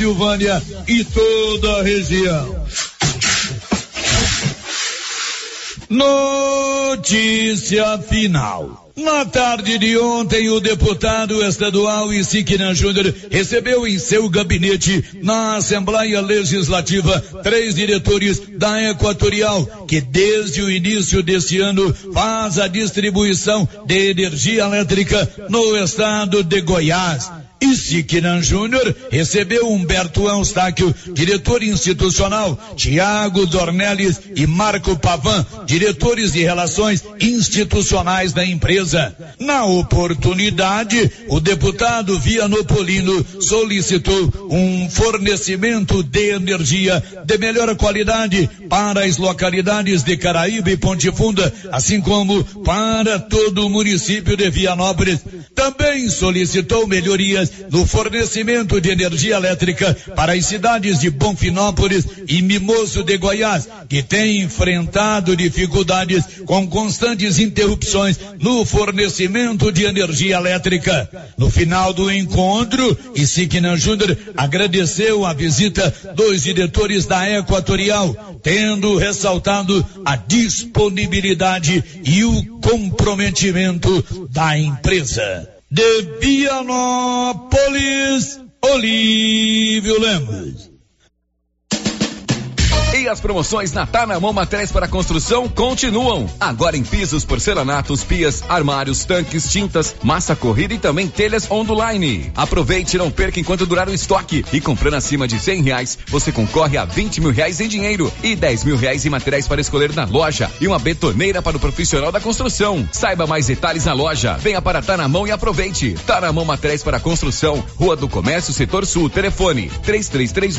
Silvânia e toda a região. Notícia final. Na tarde de ontem, o deputado estadual Isiquinan Júnior recebeu em seu gabinete, na Assembleia Legislativa, três diretores da Equatorial, que desde o início deste ano faz a distribuição de energia elétrica no estado de Goiás. E Siquinan Júnior recebeu Humberto Eustáquio, diretor institucional, Tiago Dornelles e Marco Pavan, diretores de relações institucionais da empresa. Na oportunidade, o deputado Vianopolino solicitou um fornecimento de energia de melhor qualidade para as localidades de Caraíba e Ponte Funda, assim como para todo o município de Vianópolis. Também solicitou melhorias no fornecimento de energia elétrica para as cidades de Bonfinópolis e Mimoso de Goiás, que têm enfrentado dificuldades com constantes interrupções no fornecimento de energia elétrica. No final do encontro, Isignan Júnior agradeceu a visita dos diretores da Equatorial, tendo ressaltado a disponibilidade e o comprometimento da empresa de Vianópolis, Olívio Lemos. E as promoções na Tá na Mão Materiais para Construção continuam. Agora em pisos, porcelanatos, pias, armários, tanques, tintas, massa corrida e também telhas online. Aproveite e não perca enquanto durar o estoque. E comprando acima de cem reais, você concorre a vinte mil reais em dinheiro e dez mil reais em materiais para escolher na loja e uma betoneira para o profissional da construção. Saiba mais detalhes na loja. Venha para Tá na Mão e aproveite. Tá na Mão Materiais para Construção, Rua do Comércio, Setor Sul, telefone três três três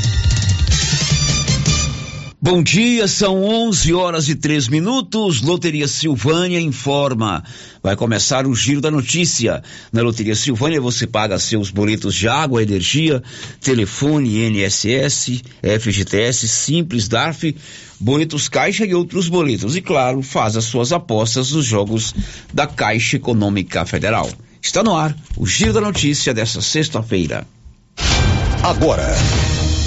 Bom dia, são 11 horas e 3 minutos. Loteria Silvânia informa. Vai começar o giro da notícia. Na Loteria Silvânia você paga seus boletos de água, energia, telefone, NSS, FGTS, Simples, DARF, boletos Caixa e outros boletos. E claro, faz as suas apostas nos jogos da Caixa Econômica Federal. Está no ar o giro da notícia dessa sexta-feira. Agora.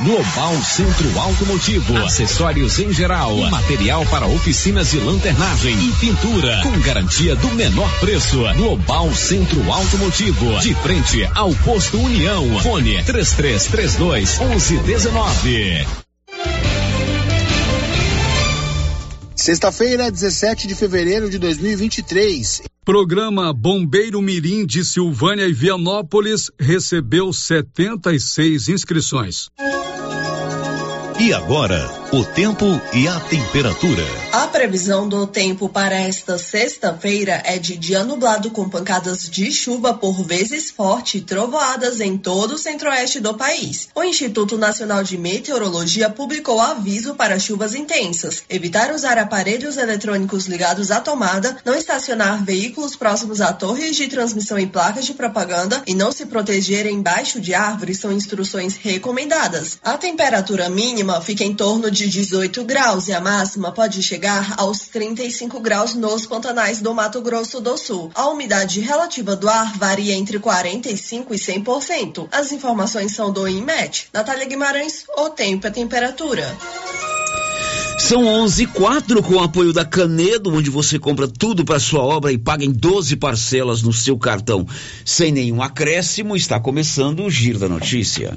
Global Centro Automotivo, acessórios em geral, material para oficinas de lanternagem e pintura, com garantia do menor preço. Global Centro Automotivo, de frente ao posto União. Fone 3332 1119. Sexta-feira, 17 de fevereiro de 2023. Programa Bombeiro Mirim de Silvânia e Vianópolis recebeu 76 inscrições. E agora, o tempo e a temperatura. A previsão do tempo para esta sexta-feira é de dia nublado com pancadas de chuva por vezes forte e trovoadas em todo o centro-oeste do país. O Instituto Nacional de Meteorologia publicou aviso para chuvas intensas, evitar usar aparelhos eletrônicos ligados à tomada, não estacionar veículos próximos a torres de transmissão e placas de propaganda e não se proteger embaixo de árvores são instruções recomendadas. A temperatura mínima fica em torno de 18 graus e a máxima pode chegar aos 35 graus nos pantanais do Mato Grosso do Sul. A umidade relativa do ar varia entre 45 e 100%. As informações são do INMET. Natália Guimarães, o tempo e a temperatura. São 11 e 4 com o apoio da Canedo, onde você compra tudo para sua obra e paga em 12 parcelas no seu cartão. Sem nenhum acréscimo, está começando o Giro da Notícia.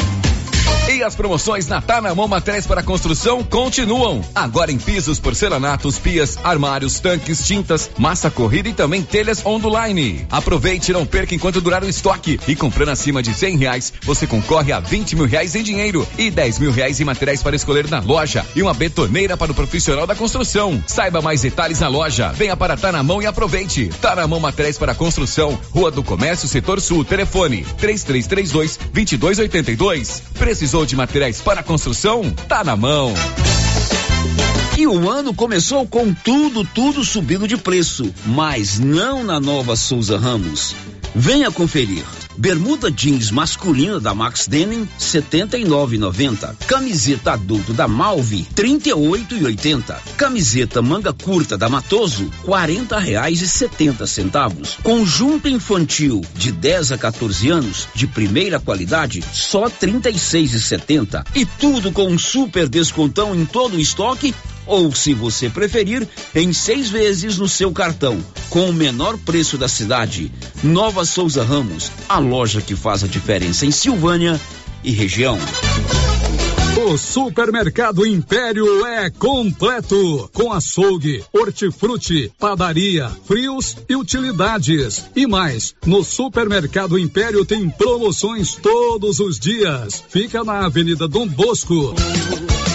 E as promoções na Tá na Mão Materiais para Construção continuam. Agora em pisos, porcelanatos, pias, armários, tanques, tintas, massa corrida e também telhas onduline. Aproveite e não perca enquanto durar o estoque. E comprando acima de cem reais, você concorre a 20 mil reais em dinheiro e 10 mil reais em materiais para escolher na loja e uma betoneira para o profissional da construção. Saiba mais detalhes na loja. Venha para Tá na Mão e aproveite. Tá na Mão Materiais para Construção, Rua do Comércio, Setor Sul, telefone 3332 2282. Precisou de materiais para construção? Tá na mão. E o ano começou com tudo, tudo subindo de preço, mas não na nova Souza Ramos. Venha conferir. Bermuda jeans masculina da Max Denim 79,90. Camiseta adulto da Malve 38,80. Camiseta manga curta da Matoso R$ reais e setenta centavos. Conjunto infantil de 10 a 14 anos de primeira qualidade só R$ 36,70. E tudo com um super descontão em todo o estoque ou, se você preferir, em seis vezes no seu cartão, com o menor preço da cidade. Nova Souza Ramos, a loja que faz a diferença em Silvânia e região. O Supermercado Império é completo, com açougue, hortifruti, padaria, frios e utilidades. E mais, no Supermercado Império tem promoções todos os dias. Fica na Avenida Dom Bosco.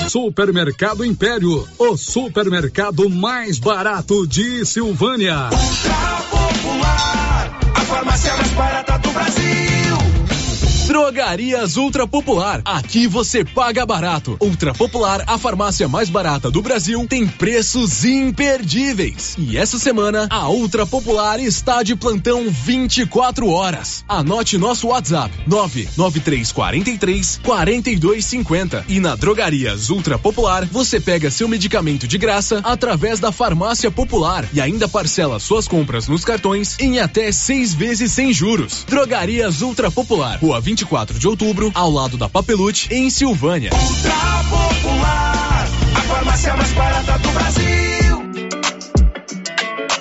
Supermercado Império, o supermercado mais barato de Silvânia. Ultra Popular, a farmácia mais barata do Brasil. Drogarias Ultra Popular. Aqui você paga barato. Ultra Popular, a farmácia mais barata do Brasil, tem preços imperdíveis. E essa semana, a Ultra Popular está de plantão 24 horas. Anote nosso WhatsApp: 99343 4250. E na Drogarias Ultra Popular, você pega seu medicamento de graça através da Farmácia Popular e ainda parcela suas compras nos cartões em até seis vezes sem juros. Drogarias Ultra Popular, Rua 20 24 de outubro, ao lado da Papelute, em Silvânia. Ultra Popular, a farmácia mais barata do Brasil.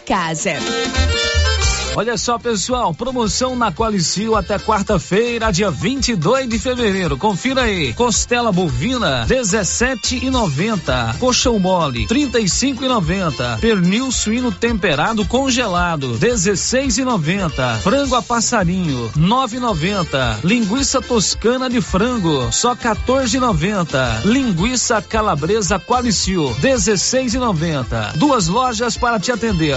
casa. Olha só, pessoal, promoção na Qualicil até quarta-feira, dia 22 de fevereiro. Confira aí. Costela bovina 17,90. Coxão mole 35,90. Pernil suíno temperado congelado 16,90. Frango a passarinho 9,90. Linguiça toscana de frango só 14,90. Linguiça calabresa Qualicil 16,90. Duas lojas para te atender.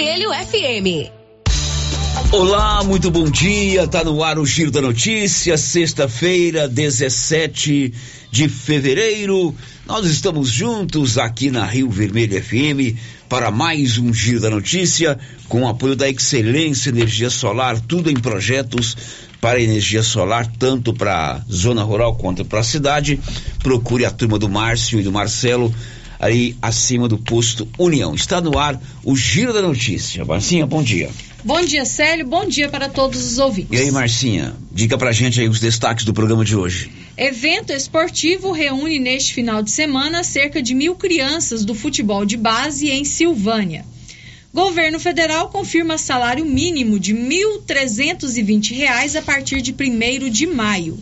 FM. Olá, muito bom dia. Tá no ar o Giro da Notícia, sexta-feira, 17 de fevereiro. Nós estamos juntos aqui na Rio Vermelho FM para mais um Giro da Notícia, com o apoio da Excelência Energia Solar, tudo em projetos para energia solar, tanto para zona rural quanto para a cidade. Procure a turma do Márcio e do Marcelo aí acima do posto União. Está no ar o Giro da Notícia. Marcinha, bom dia. Bom dia, Célio. Bom dia para todos os ouvintes. E aí, Marcinha, diga pra gente aí os destaques do programa de hoje. Evento esportivo reúne neste final de semana cerca de mil crianças do futebol de base em Silvânia. Governo federal confirma salário mínimo de R$ 1.320 a partir de 1 de maio.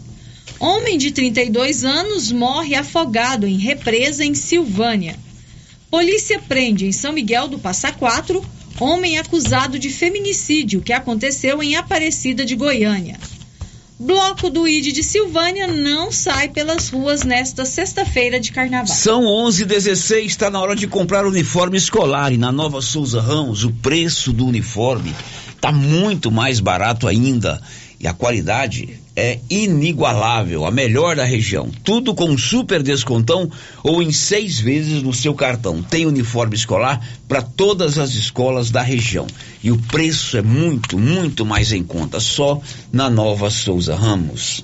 Homem de 32 anos morre afogado em represa em Silvânia. Polícia prende em São Miguel do Passa Quatro homem acusado de feminicídio que aconteceu em Aparecida de Goiânia. Bloco do ID de Silvânia não sai pelas ruas nesta sexta-feira de carnaval. São 11:16, está na hora de comprar uniforme escolar e na Nova Souza Ramos o preço do uniforme está muito mais barato ainda e a qualidade é inigualável, a melhor da região. Tudo com super descontão ou em seis vezes no seu cartão. Tem uniforme escolar para todas as escolas da região. E o preço é muito, muito mais em conta, só na Nova Souza Ramos.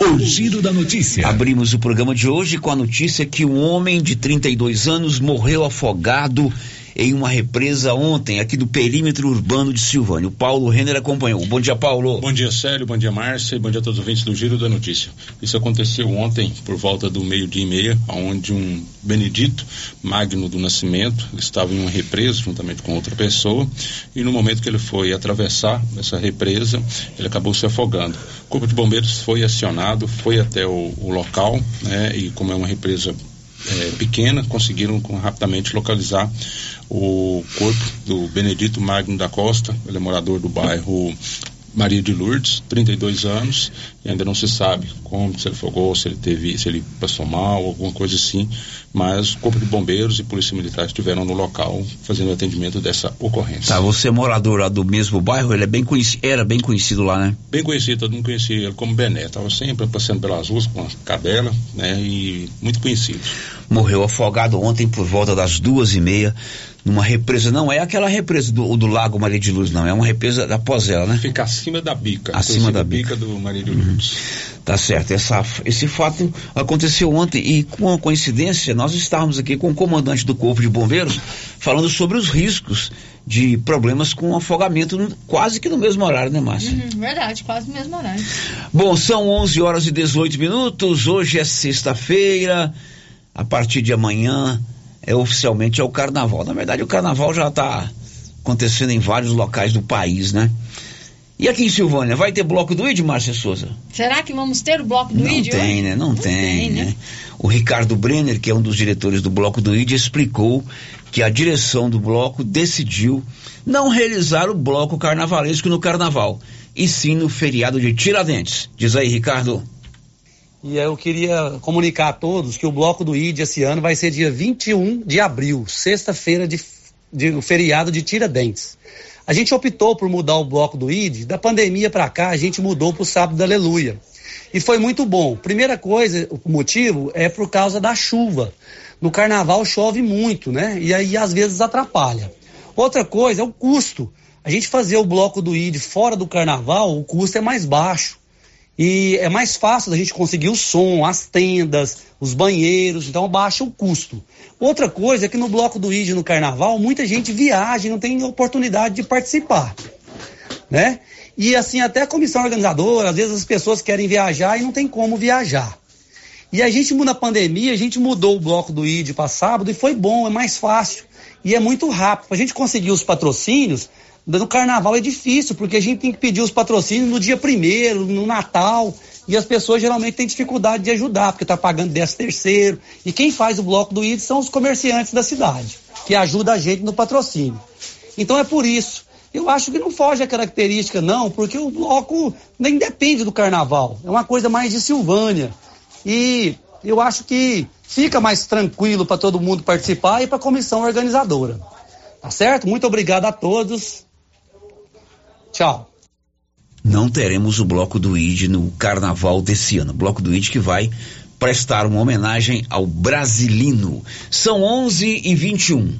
O giro da notícia. Abrimos o programa de hoje com a notícia que um homem de 32 anos morreu afogado em uma represa ontem, aqui do perímetro urbano de Silvânia. O Paulo Renner acompanhou. Bom dia, Paulo. Bom dia, Célio. Bom dia, Márcia. Bom dia a todos os ouvintes do Giro da Notícia. Isso aconteceu ontem, por volta do meio-dia e meia, onde um Benedito Magno do Nascimento estava em uma represa juntamente com outra pessoa e no momento que ele foi atravessar essa represa, ele acabou se afogando. O Corpo de Bombeiros foi acionado, foi até o, o local, né, e como é uma represa é, pequena, conseguiram rapidamente localizar o corpo do Benedito Magno da Costa, ele é morador do bairro Maria de Lourdes, 32 anos, e ainda não se sabe como, se ele afogou, se ele teve, se ele passou mal, alguma coisa assim, mas o Corpo de Bombeiros e Polícia Militar estiveram no local fazendo o atendimento dessa ocorrência. Tá, você é morador lá do mesmo bairro, ele é bem conhecido, era bem conhecido lá, né? Bem conhecido, todo mundo conhecia ele como Bené, estava sempre passando pelas ruas com a cadela, né, e muito conhecido. Morreu afogado ontem por volta das duas e meia numa represa, não é aquela represa do, do Lago Maria de Luz, não, é uma represa após ela, né? Fica acima da bica. Acima da bica. do Maria de Luz. Uhum. Tá certo, Essa, esse fato aconteceu ontem e com a coincidência nós estávamos aqui com o comandante do Corpo de Bombeiros falando sobre os riscos de problemas com afogamento no, quase que no mesmo horário, né, Márcia? Uhum, verdade, quase no mesmo horário. Bom, são 11 horas e 18 minutos, hoje é sexta-feira, a partir de amanhã é oficialmente é o carnaval. Na verdade, o carnaval já está acontecendo em vários locais do país, né? E aqui em Silvânia, vai ter bloco do ID, Márcia Souza? Será que vamos ter o bloco do Não ID? Tem, né? Não, Não tem, tem né? né? O Ricardo Brenner, que é um dos diretores do bloco do ID, explicou que a direção do bloco decidiu não realizar o bloco carnavalesco no carnaval, e sim no feriado de Tiradentes. Diz aí, Ricardo. E eu queria comunicar a todos que o bloco do ID esse ano vai ser dia 21 de abril, sexta-feira de, de feriado de Tiradentes. A gente optou por mudar o bloco do ID, da pandemia para cá a gente mudou para o sábado da Aleluia. E foi muito bom. Primeira coisa, o motivo é por causa da chuva. No carnaval chove muito, né? E aí às vezes atrapalha. Outra coisa é o custo. A gente fazer o bloco do ID fora do carnaval, o custo é mais baixo. E é mais fácil da gente conseguir o som, as tendas, os banheiros, então baixa o custo. Outra coisa é que no bloco do ID no carnaval, muita gente viaja e não tem oportunidade de participar, né? E assim, até a comissão organizadora, às vezes as pessoas querem viajar e não tem como viajar. E a gente, na pandemia, a gente mudou o bloco do ID para sábado e foi bom, é mais fácil. E é muito rápido. A gente conseguir os patrocínios, no carnaval é difícil, porque a gente tem que pedir os patrocínios no dia primeiro, no Natal. E as pessoas geralmente têm dificuldade de ajudar, porque está pagando 10 terceiro. E quem faz o bloco do ID são os comerciantes da cidade, que ajudam a gente no patrocínio. Então é por isso. Eu acho que não foge a característica, não, porque o bloco nem depende do carnaval. É uma coisa mais de Silvânia. E eu acho que fica mais tranquilo para todo mundo participar e para a comissão organizadora. Tá certo? Muito obrigado a todos. Tchau. Não teremos o bloco do ID no carnaval desse ano. Bloco do ID que vai prestar uma homenagem ao Brasilino. São 11 e 21.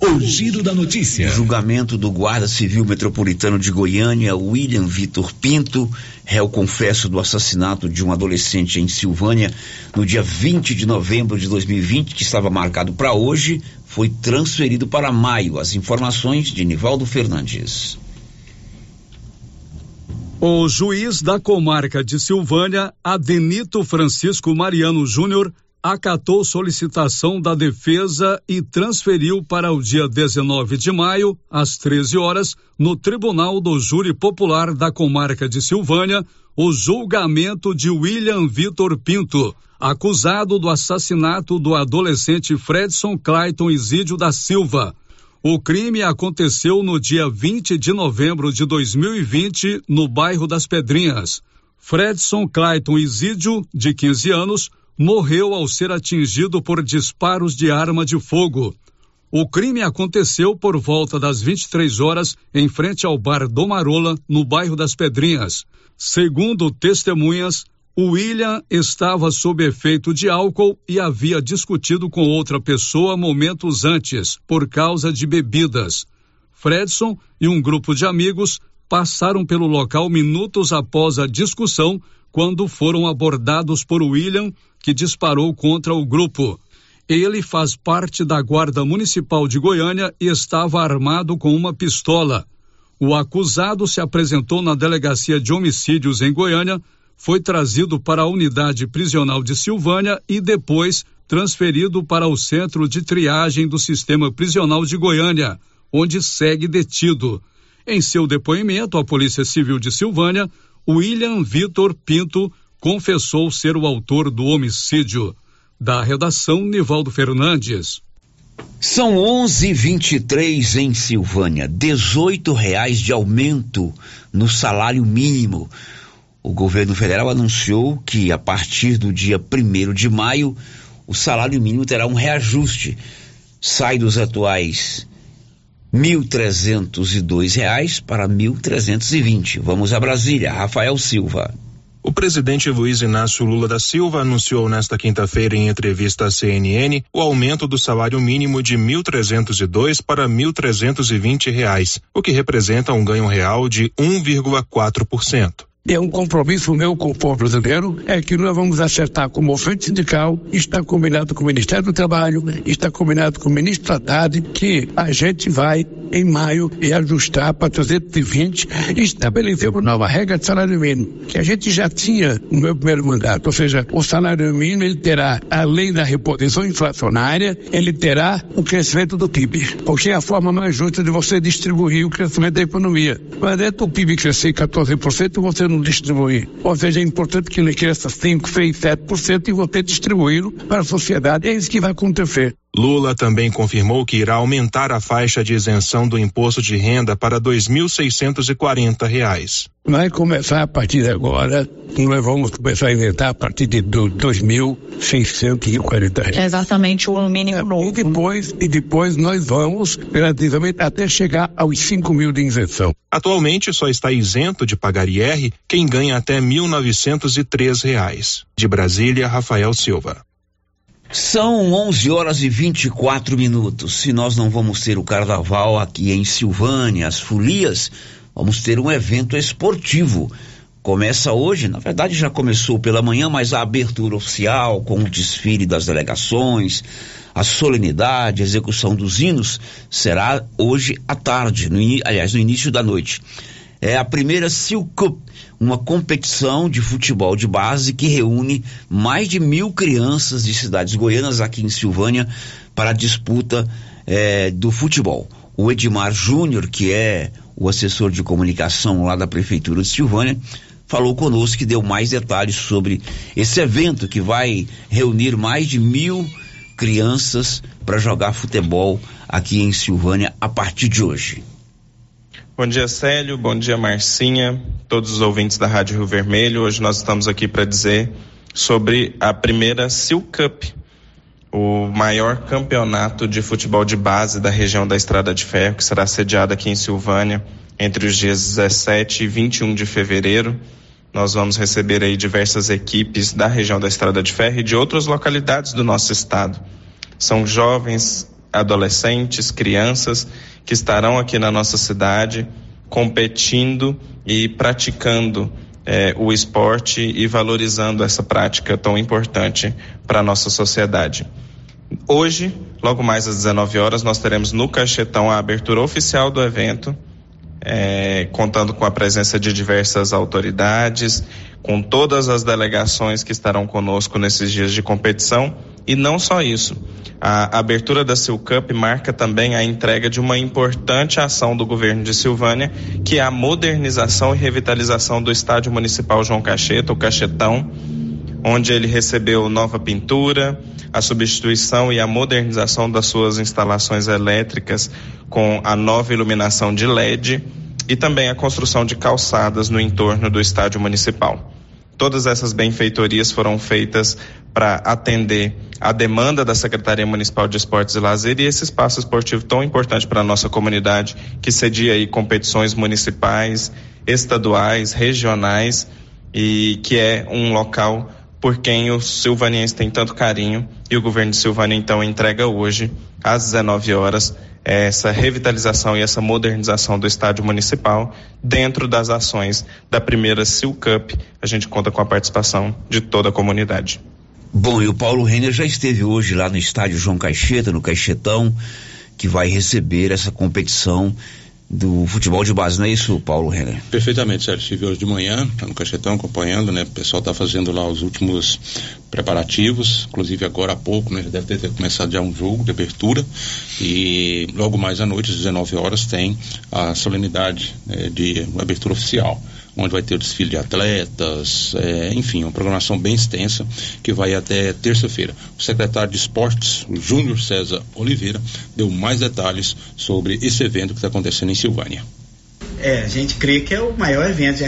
O giro da notícia. Julgamento do Guarda Civil Metropolitano de Goiânia, William Vitor Pinto, réu confesso do assassinato de um adolescente em Silvânia no dia 20 de novembro de 2020, que estava marcado para hoje, foi transferido para maio. As informações de Nivaldo Fernandes. O juiz da comarca de Silvânia, Adenito Francisco Mariano Júnior, acatou solicitação da defesa e transferiu para o dia 19 de maio, às 13 horas, no Tribunal do Júri Popular da Comarca de Silvânia, o julgamento de William Vitor Pinto, acusado do assassinato do adolescente Fredson Clayton Isídio da Silva. O crime aconteceu no dia 20 de novembro de 2020, no bairro das Pedrinhas. Fredson Clayton Isídio, de 15 anos, morreu ao ser atingido por disparos de arma de fogo. O crime aconteceu por volta das 23 horas em frente ao bar Domarola, no bairro das Pedrinhas. Segundo testemunhas, William estava sob efeito de álcool e havia discutido com outra pessoa momentos antes, por causa de bebidas. Fredson e um grupo de amigos passaram pelo local minutos após a discussão, quando foram abordados por William, que disparou contra o grupo. Ele faz parte da Guarda Municipal de Goiânia e estava armado com uma pistola. O acusado se apresentou na Delegacia de Homicídios em Goiânia, foi trazido para a unidade prisional de Silvânia e depois transferido para o centro de triagem do sistema prisional de Goiânia, onde segue detido. Em seu depoimento à Polícia Civil de Silvânia, William Vitor Pinto confessou ser o autor do homicídio. Da redação, Nivaldo Fernandes. São 11:23 em Silvânia, 18 reais de aumento no salário mínimo. O governo federal anunciou que a partir do dia 1 de maio o salário mínimo terá um reajuste. Sai dos atuais R$ 1.302 para R$ 1.320. Vamos a Brasília. Rafael Silva. O presidente Luiz Inácio Lula da Silva anunciou nesta quinta-feira em entrevista à CNN o aumento do salário mínimo de R$ 1.302 para 1.320 reais, o que representa um ganho real de 1,4% é um compromisso meu com o povo brasileiro, é que nós vamos acertar com o movimento sindical, está combinado com o Ministério do Trabalho, está combinado com o ministro Haddad, que a gente vai, em maio, e ajustar para 320 e estabelecer uma nova regra de salário mínimo, que a gente já tinha no meu primeiro mandato, ou seja, o salário mínimo ele terá, além da reposição inflacionária, ele terá o crescimento do PIB, porque é a forma mais justa de você distribuir o crescimento da economia. Não adianta o PIB crescer 14%, você não distribuir. Ou seja, é importante que ele cresça 5, 6, 7% e você distribuí-lo para a sociedade. É isso que vai acontecer. Lula também confirmou que irá aumentar a faixa de isenção do imposto de renda para 2.640 reais. Vai começar a partir de agora, nós vamos começar a isentar a partir de R$ 2.640. É exatamente o mínimo novo. E depois, e depois nós vamos, relativamente, até chegar aos 5 mil de isenção. Atualmente só está isento de pagar IR quem ganha até 1.903 reais. De Brasília, Rafael Silva. São 11 horas e 24 minutos. Se nós não vamos ter o carnaval aqui em Silvânia, as folias, vamos ter um evento esportivo. Começa hoje, na verdade já começou pela manhã, mas a abertura oficial com o desfile das delegações, a solenidade, a execução dos hinos será hoje à tarde, no, aliás, no início da noite. É a primeira Sil Cup, uma competição de futebol de base que reúne mais de mil crianças de cidades goianas aqui em Silvânia para a disputa é, do futebol. O Edmar Júnior, que é o assessor de comunicação lá da Prefeitura de Silvânia, falou conosco que deu mais detalhes sobre esse evento que vai reunir mais de mil crianças para jogar futebol aqui em Silvânia a partir de hoje. Bom dia, Célio. Bom dia, Marcinha. Todos os ouvintes da Rádio Rio Vermelho. Hoje nós estamos aqui para dizer sobre a primeira Sil Cup, o maior campeonato de futebol de base da região da Estrada de Ferro, que será sediado aqui em Silvânia entre os dias 17 e 21 de fevereiro. Nós vamos receber aí diversas equipes da região da Estrada de Ferro e de outras localidades do nosso estado. São jovens, adolescentes, crianças que estarão aqui na nossa cidade competindo e praticando eh, o esporte e valorizando essa prática tão importante para a nossa sociedade. Hoje, logo mais às 19 horas, nós teremos no Cachetão a abertura oficial do evento é, contando com a presença de diversas autoridades, com todas as delegações que estarão conosco nesses dias de competição. E não só isso. A abertura da Sil Cup marca também a entrega de uma importante ação do governo de Silvânia, que é a modernização e revitalização do estádio municipal João Cacheta, o Cachetão, onde ele recebeu nova pintura, a substituição e a modernização das suas instalações elétricas com a nova iluminação de LED e também a construção de calçadas no entorno do estádio municipal. Todas essas benfeitorias foram feitas para atender a demanda da Secretaria Municipal de Esportes e Lazer e esse espaço esportivo tão importante para a nossa comunidade, que cedia aí competições municipais, estaduais, regionais e que é um local por quem os silvanienses têm tanto carinho e o governo de Silvânia então entrega hoje às 19 horas essa revitalização e essa modernização do estádio municipal dentro das ações da primeira Sil Cup. A gente conta com a participação de toda a comunidade. Bom, e o Paulo Renner já esteve hoje lá no estádio João Caixeta, no Caixetão, que vai receber essa competição do futebol de base, não é isso, Paulo Renner? Perfeitamente, Sérgio. Estive hoje de manhã no Cachetão acompanhando, né? O pessoal está fazendo lá os últimos preparativos, inclusive agora há pouco, né? Já deve ter, ter começado já um jogo de abertura e logo mais à noite, às 19 horas, tem a solenidade né, de abertura oficial onde vai ter o desfile de atletas, é, enfim, uma programação bem extensa que vai até terça-feira. O secretário de Esportes, o Júnior César Oliveira, deu mais detalhes sobre esse evento que está acontecendo em Silvânia. É, a gente crê que é o maior evento já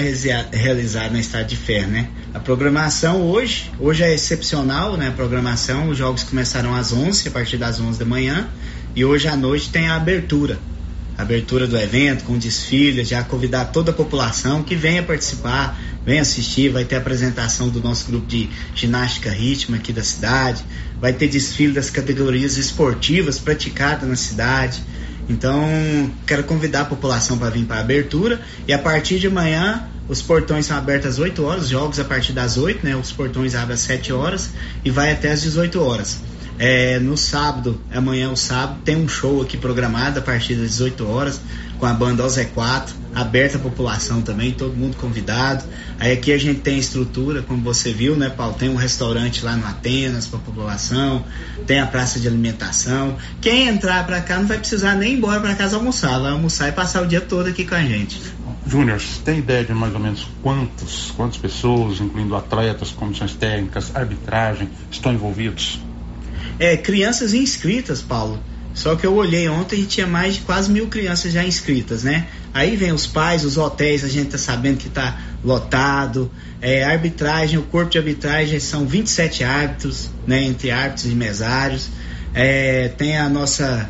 realizado na Estado de Ferro, né? A programação hoje, hoje é excepcional, né? A programação, os jogos começaram às 11, a partir das 11 da manhã, e hoje à noite tem a abertura abertura do evento, com desfile, já convidar toda a população que venha participar, venha assistir, vai ter apresentação do nosso grupo de ginástica ritmo aqui da cidade, vai ter desfile das categorias esportivas praticadas na cidade. Então, quero convidar a população para vir para a abertura e a partir de amanhã os portões são abertos às 8 horas, jogos a partir das 8, né? Os portões abrem às 7 horas e vai até às 18 horas. É, no sábado, amanhã o sábado, tem um show aqui programado a partir das 18 horas com a banda OZ4, aberta à população também, todo mundo convidado. Aí aqui a gente tem estrutura, como você viu, né, Paulo? Tem um restaurante lá no Atenas para a população, tem a praça de alimentação. Quem entrar para cá não vai precisar nem ir embora para casa almoçar, vai almoçar e passar o dia todo aqui com a gente. Júnior, tem ideia de mais ou menos quantos, quantas pessoas, incluindo atletas, comissões técnicas, arbitragem, estão envolvidos? É, crianças inscritas, Paulo. Só que eu olhei ontem e tinha mais de quase mil crianças já inscritas, né? Aí vem os pais, os hotéis, a gente tá sabendo que tá lotado. É, arbitragem, o corpo de arbitragem são 27 árbitros, né? Entre árbitros e mesários. É, tem a nossa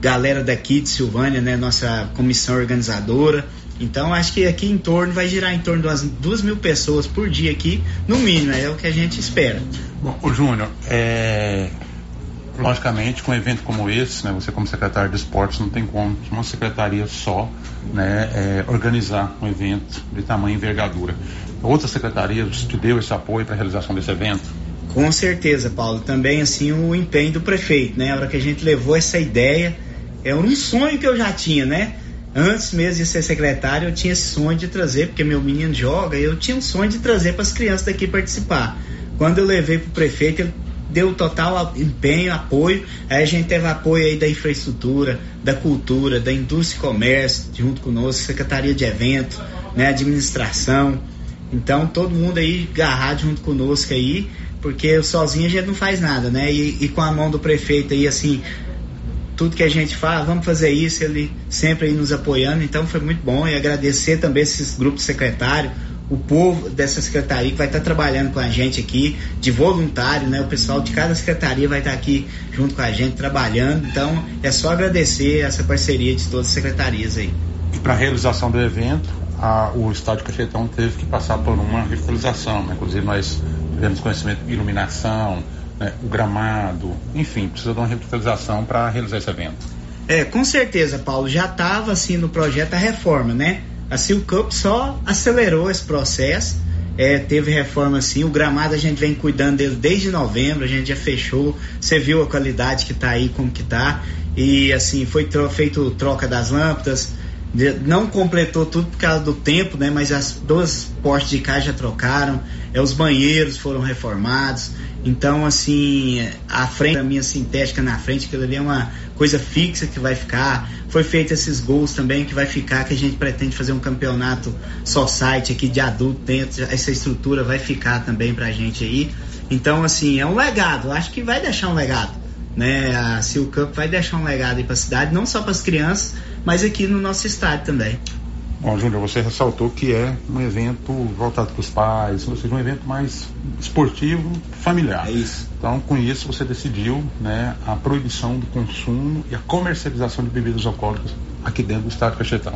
galera daqui de Silvânia, né? Nossa comissão organizadora. Então acho que aqui em torno vai girar em torno de umas duas mil pessoas por dia aqui, no mínimo, é o que a gente espera. Bom, o Júnior, é, logicamente com um evento como esse, né, você como secretário de esportes não tem como uma secretaria só né, é, organizar um evento de tamanho envergadura. Outras secretarias te deu esse apoio para a realização desse evento? Com certeza, Paulo. Também assim o empenho do prefeito, né? A hora que a gente levou essa ideia, é um sonho que eu já tinha, né? Antes mesmo de ser secretário, eu tinha esse sonho de trazer, porque meu menino joga, eu tinha um sonho de trazer para as crianças daqui participar. Quando eu levei para o prefeito, ele deu total empenho, apoio. Aí a gente teve apoio aí da infraestrutura, da cultura, da indústria e comércio, junto conosco, secretaria de evento, né, administração. Então todo mundo aí agarrado junto conosco aí, porque sozinho a gente não faz nada, né? E, e com a mão do prefeito aí, assim, tudo que a gente fala, vamos fazer isso, ele sempre aí nos apoiando, então foi muito bom e agradecer também esses grupos secretários, o povo dessa secretaria que vai estar trabalhando com a gente aqui, de voluntário, né? O pessoal de cada secretaria vai estar aqui junto com a gente trabalhando, então é só agradecer essa parceria de todas as secretarias aí. E para a realização do evento, a, o estádio Cachetão teve que passar por uma revitalização, né? inclusive nós tivemos conhecimento de iluminação, né, o gramado, enfim, precisa de uma revitalização para realizar esse evento. É, com certeza, Paulo, já estava assim no projeto a reforma, né? A Sil Cup só acelerou esse processo, é, teve reforma assim, o gramado a gente vem cuidando dele desde novembro, a gente já fechou, você viu a qualidade que está aí, como que tá, e assim, foi tro feito troca das lâmpadas, não completou tudo por causa do tempo, né? Mas as duas postes de já trocaram, é, os banheiros foram reformados. Então, assim, a frente, a minha sintética na frente, aquilo ali é uma coisa fixa que vai ficar. Foi feito esses gols também que vai ficar, que a gente pretende fazer um campeonato só site aqui de adulto dentro. Essa estrutura vai ficar também pra gente aí. Então, assim, é um legado. Acho que vai deixar um legado. Né? A Sil Cup vai deixar um legado aí pra cidade, não só para as crianças, mas aqui no nosso estádio também. Bom, Júnior, você ressaltou que é um evento voltado para os pais, ou seja, um evento mais esportivo, familiar. É isso. Então, com isso, você decidiu né, a proibição do consumo e a comercialização de bebidas alcoólicas aqui dentro do Estádio Cachetão.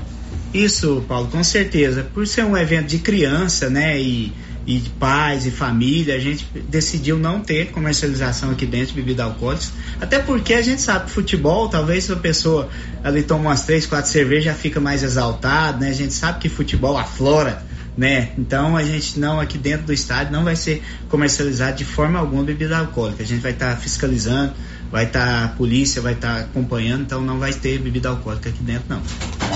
Isso, Paulo, com certeza. Por ser um evento de criança, né, e e de pais e família, a gente decidiu não ter comercialização aqui dentro de bebida alcoólica. Até porque a gente sabe que futebol, talvez se a pessoa ali toma umas três, quatro cervejas, já fica mais exaltado, né? A gente sabe que futebol aflora, né? Então a gente não, aqui dentro do estádio, não vai ser comercializado de forma alguma bebida alcoólica. A gente vai estar tá fiscalizando, vai estar tá, a polícia vai estar tá acompanhando, então não vai ter bebida alcoólica aqui dentro não.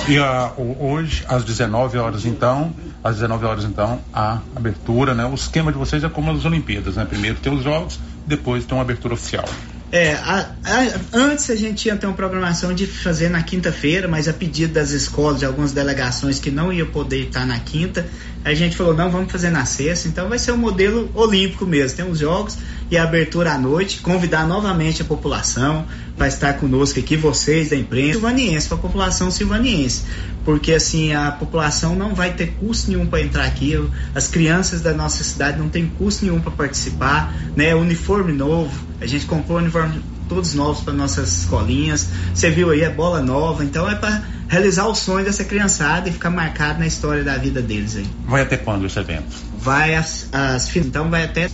E uh, hoje às 19 horas então, às 19 horas então a abertura, né? O esquema de vocês é como as Olimpíadas, né? Primeiro tem os jogos, depois tem uma abertura oficial. É, a, a, antes a gente tinha até uma programação de fazer na quinta-feira, mas a pedido das escolas, de algumas delegações que não iam poder estar na quinta, a gente falou, não, vamos fazer na sexta, então vai ser um modelo olímpico mesmo. Tem os jogos e a abertura à noite, convidar novamente a população para estar conosco aqui, vocês da imprensa, silvaniense, para a população silvaniense. Porque assim, a população não vai ter custo nenhum para entrar aqui, as crianças da nossa cidade não tem custo nenhum para participar, né? Uniforme novo, a gente comprou uniforme todos novos para nossas escolinhas. Você viu aí a bola nova, então é para realizar o sonho dessa criançada e ficar marcado na história da vida deles aí. Vai até quando esse evento? Vai as, as então vai até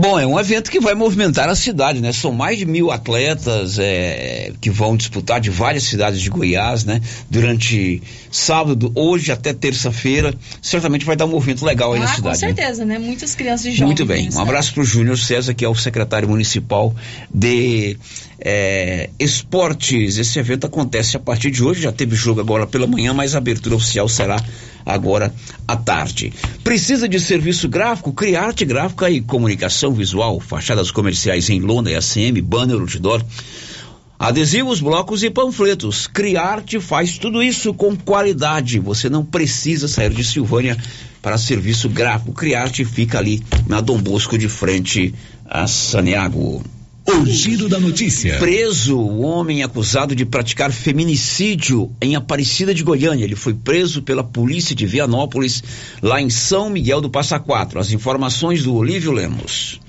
Bom, é um evento que vai movimentar a cidade, né? São mais de mil atletas é, que vão disputar de várias cidades de Goiás, né? Durante sábado, hoje até terça-feira, certamente vai dar um movimento legal aí ah, na cidade. Com certeza, né? né? Muitas crianças e jovens. Muito bem. Um abraço para o Júnior César, que é o secretário municipal de é, esportes. Esse evento acontece a partir de hoje, já teve jogo agora pela manhã, mas a abertura oficial será agora à tarde. Precisa de serviço gráfico? Criarte Gráfica e Comunicação Visual, fachadas comerciais em lona ACM, banner, outdoor, adesivos, blocos e panfletos. Criarte faz tudo isso com qualidade. Você não precisa sair de Silvânia para serviço gráfico. Criarte fica ali na Dom Bosco de frente a Saneago. O giro da notícia. Preso o homem acusado de praticar feminicídio em Aparecida de Goiânia. Ele foi preso pela polícia de Vianópolis, lá em São Miguel do Passa Quatro. As informações do Olívio Lemos.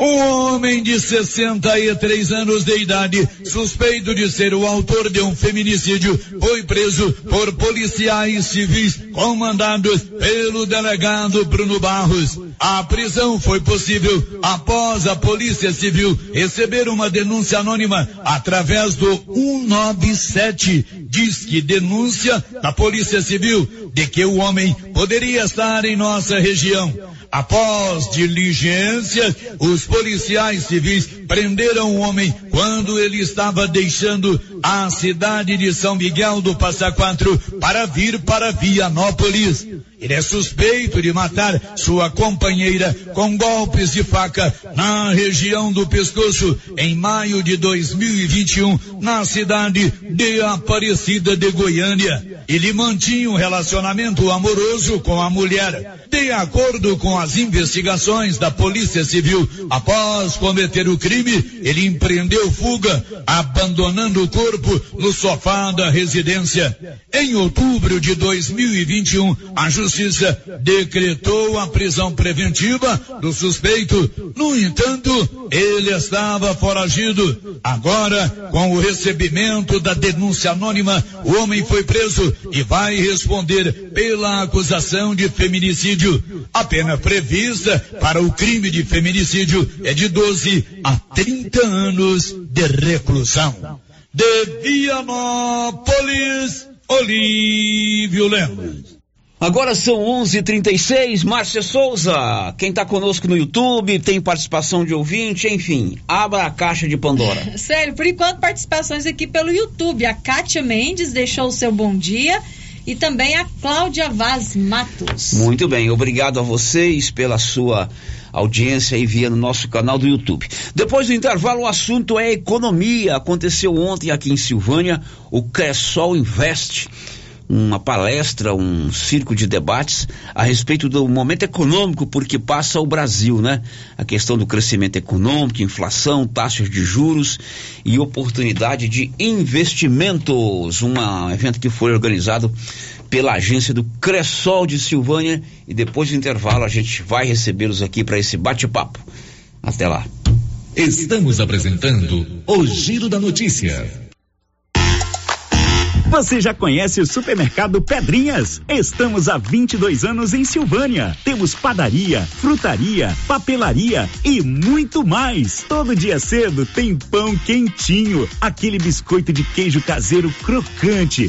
Um homem de 63 anos de idade, suspeito de ser o autor de um feminicídio, foi preso por policiais civis comandados pelo delegado Bruno Barros. A prisão foi possível após a Polícia Civil receber uma denúncia anônima através do 197. Diz que denúncia da Polícia Civil de que o homem poderia estar em nossa região. Após diligências, os policiais civis prenderam o homem quando ele estava deixando a cidade de São Miguel do Passa Quatro para vir para Vianópolis. Ele é suspeito de matar sua companheira com golpes de faca na região do pescoço em maio de 2021 na cidade de Aparecida de Goiânia. Ele mantinha um relacionamento amoroso com a mulher. De acordo com as investigações da Polícia Civil, após cometer o crime, ele empreendeu fuga, abandonando o corpo no sofá da residência. Em outubro de 2021, a Justiça decretou a prisão preventiva do suspeito. No entanto, ele estava foragido. Agora, com o recebimento da denúncia anônima, o homem foi preso e vai responder pela acusação de feminicídio. A pena prevista para o crime de feminicídio é de 12 a 30 anos de reclusão. De Vianópolis, Olívio Lemos. Agora são 11:36. Márcia Souza, quem está conosco no YouTube, tem participação de ouvinte, enfim, abra a caixa de Pandora. Sério, por enquanto participações aqui pelo YouTube. A Kátia Mendes deixou o seu bom dia e também a Cláudia Vaz Matos. Muito bem, obrigado a vocês pela sua audiência e via no nosso canal do YouTube. Depois do intervalo, o assunto é economia. Aconteceu ontem aqui em Silvânia o Cressol Invest uma palestra, um circo de debates a respeito do momento econômico por que passa o Brasil, né? A questão do crescimento econômico, inflação, taxas de juros e oportunidade de investimentos. Um evento que foi organizado pela agência do Cressol de Silvânia e depois do intervalo a gente vai recebê-los aqui para esse bate-papo. Até lá. Estamos apresentando o Giro da Notícia. Você já conhece o supermercado Pedrinhas? Estamos há 22 anos em Silvânia. Temos padaria, frutaria, papelaria e muito mais. Todo dia cedo tem pão quentinho, aquele biscoito de queijo caseiro crocante.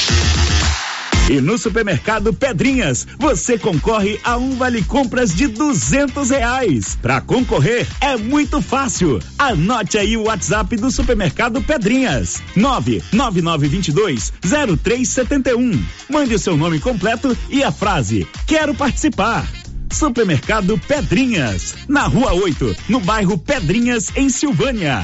E no supermercado Pedrinhas, você concorre a um vale compras de duzentos reais. Para concorrer é muito fácil. Anote aí o WhatsApp do supermercado Pedrinhas: nove nove nove vinte dois zero três setenta e um. Mande o seu nome completo e a frase quero participar. Supermercado Pedrinhas, na Rua 8, no bairro Pedrinhas, em Silvânia.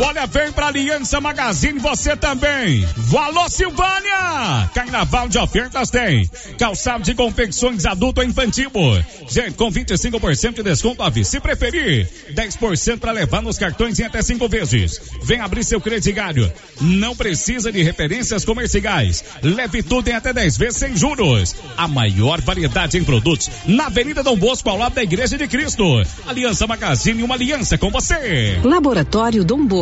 Olha, vem pra Aliança Magazine você também. Valor Silvânia! Carnaval de ofertas tem. Calçado de confecções adulto ou infantil. Gente, com 25% de desconto à Se preferir, 10% para levar nos cartões em até cinco vezes. Vem abrir seu crediário. Não precisa de referências comerciais. Leve tudo em até 10 vezes sem juros. A maior variedade em produtos na Avenida Dom Bosco, ao lado da Igreja de Cristo. Aliança Magazine, uma aliança com você. Laboratório Dom Bosco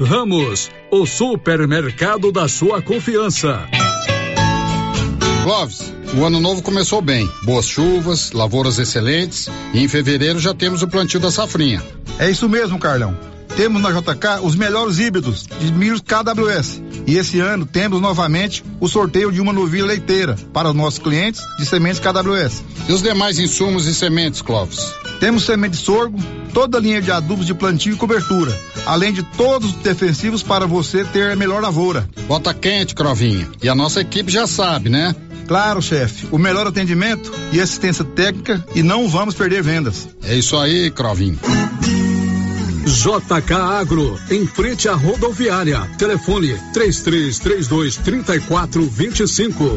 Ramos, o supermercado da sua confiança. Clóvis, o ano novo começou bem. Boas chuvas, lavouras excelentes e em fevereiro já temos o plantio da safrinha. É isso mesmo, Carlão. Temos na JK os melhores híbridos de milho KWS E esse ano temos novamente o sorteio de uma novilha leiteira para os nossos clientes de sementes KWS. E os demais insumos e sementes, Clóvis? Temos semente de sorgo, toda a linha de adubos de plantio e cobertura, além de todos os defensivos para você ter a melhor lavoura. Bota quente, Crovinha. E a nossa equipe já sabe, né? Claro, chefe. O melhor atendimento e assistência técnica e não vamos perder vendas. É isso aí, Crovinho. JK Agro, em frente à rodoviária. Telefone 3332 3425.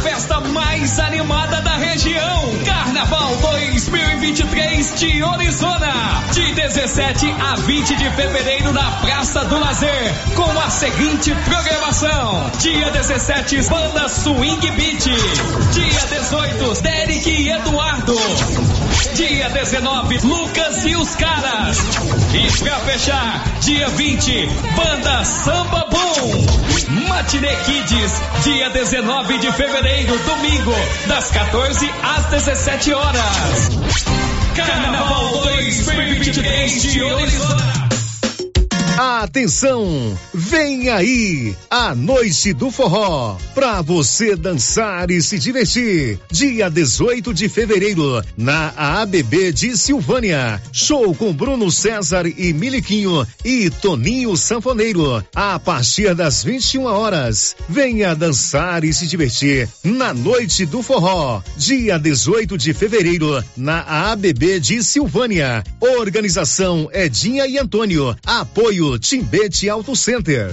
festa mais animada da região. Carnaval 2023 de Orizona. De 17 a 20 de fevereiro na Praça do Lazer. Com a seguinte programação: Dia 17, Banda Swing Beat. Dia 18, Derek e Eduardo. Dia 19, Lucas e os Caras. E pra fechar, dia 20, Banda Samba Boom. Matinê Kids, dia 19 de fevereiro, domingo, das 14 às 17 horas. Carnaval 2023 de Orizona. Atenção! Vem aí a Noite do Forró para você dançar e se divertir. Dia 18 de fevereiro na ABB de Silvânia. Show com Bruno César e Miliquinho e Toninho Sanfoneiro a partir das 21 horas. Venha dançar e se divertir na Noite do Forró. Dia 18 de fevereiro na ABB de Silvânia. Organização Edinha e Antônio. Apoio Timbete Auto Center.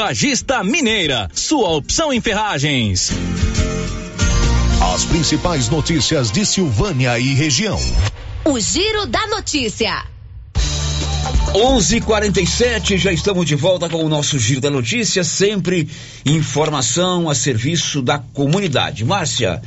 Ferragista Mineira, sua opção em ferragens. As principais notícias de Silvânia e região. O Giro da Notícia. 11:47 já estamos de volta com o nosso Giro da Notícia, sempre informação a serviço da comunidade. Márcia,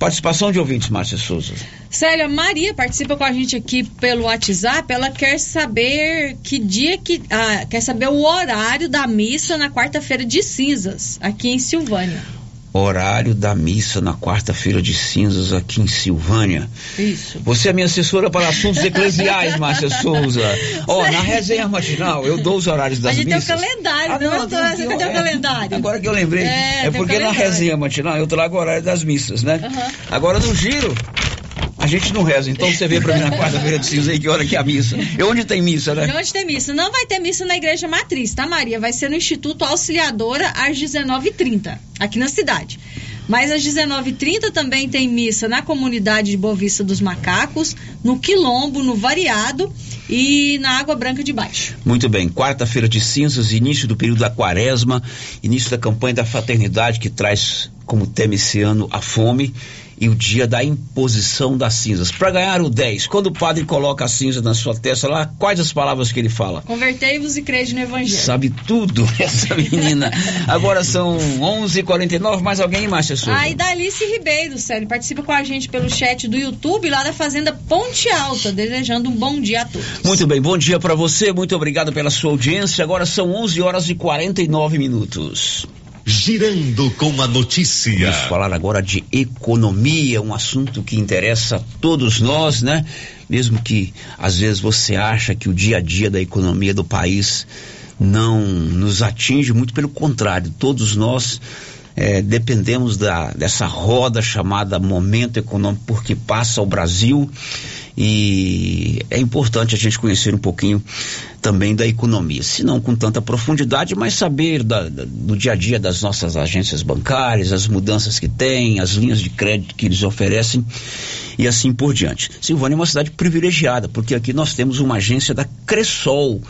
participação de ouvintes, Márcia Souza. Célia Maria participa com a gente aqui pelo WhatsApp. Ela quer saber que dia que. Ah, quer saber o horário da missa na quarta-feira de cinzas, aqui em Silvânia. Horário da missa na quarta-feira de cinzas aqui em Silvânia. Isso. Você é minha assessora para assuntos eclesiais, Márcia Souza. Ó, oh, na resenha matinal, eu dou os horários das missas. A gente missas. tem o calendário, ah, não, não, você tem o calendário. Agora que eu lembrei. É, é porque na resenha matinal eu trago o horário das missas, né? Uhum. Agora no giro, a gente não reza, então você vê pra mim na quarta-feira de cinza aí que hora que é a missa. E onde tem missa, né? E onde tem missa? Não vai ter missa na igreja matriz, tá, Maria? Vai ser no Instituto Auxiliadora às 19h30, aqui na cidade. Mas às 19h30 também tem missa na comunidade de Bovista dos Macacos, no Quilombo, no Variado e na Água Branca de Baixo. Muito bem, quarta-feira de cinzas, início do período da quaresma, início da campanha da fraternidade que traz como tema esse ano a fome e o dia da imposição das cinzas. Para ganhar o 10, quando o padre coloca a cinza na sua testa lá, quais as palavras que ele fala? Convertei-vos e crede no evangelho. Sabe tudo essa menina. Agora são 11:49, mais alguém, Márcia Souza? Ah, e da Alice Ribeiro, Célio, participa com a gente pelo chat do YouTube lá da Fazenda Ponte Alta, desejando um bom dia a todos. Muito bem, bom dia para você, muito obrigado pela sua audiência. Agora são 11 horas e 49 minutos. Girando com a notícia. Vamos falar agora de economia, um assunto que interessa a todos nós, né? Mesmo que às vezes você acha que o dia a dia da economia do país não nos atinge, muito pelo contrário, todos nós é, dependemos da, dessa roda chamada momento econômico porque passa o Brasil e é importante a gente conhecer um pouquinho também da economia, se não com tanta profundidade, mas saber da, da, do dia a dia das nossas agências bancárias, as mudanças que tem, as linhas de crédito que eles oferecem e assim por diante. Silvânia é uma cidade privilegiada, porque aqui nós temos uma agência da Cressol,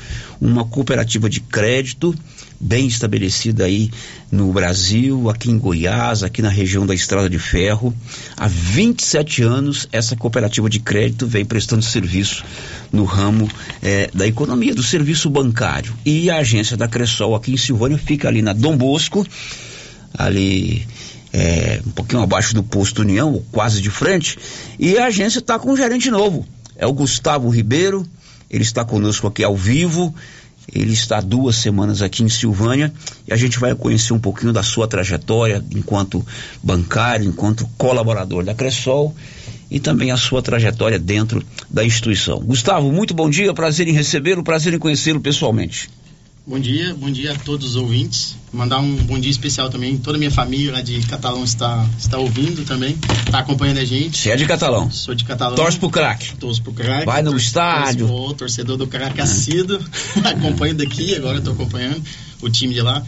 uma cooperativa de crédito bem estabelecida aí no Brasil, aqui em Goiás, aqui na região da Estrada de Ferro. Há 27 anos, essa cooperativa de crédito vem prestando serviço no ramo eh, da economia, do serviço bancário. E a agência da Cressol aqui em Silvânia fica ali na Dom Bosco, ali é, um pouquinho abaixo do posto União, ou quase de frente, e a agência está com um gerente novo. É o Gustavo Ribeiro, ele está conosco aqui ao vivo. Ele está duas semanas aqui em Silvânia e a gente vai conhecer um pouquinho da sua trajetória enquanto bancário, enquanto colaborador da Cressol e também a sua trajetória dentro da instituição. Gustavo, muito bom dia, prazer em recebê-lo, prazer em conhecê-lo pessoalmente. Bom dia, bom dia a todos os ouvintes. Mandar um bom dia especial também. Toda a minha família lá de Catalão está, está ouvindo também, está acompanhando a gente. Você é de Catalão? Sou de Catalão. Torce pro craque? Torço pro craque. Vai no estádio? Sou torcedor do craque assíduo. Acompanho daqui, agora estou acompanhando o time de lá.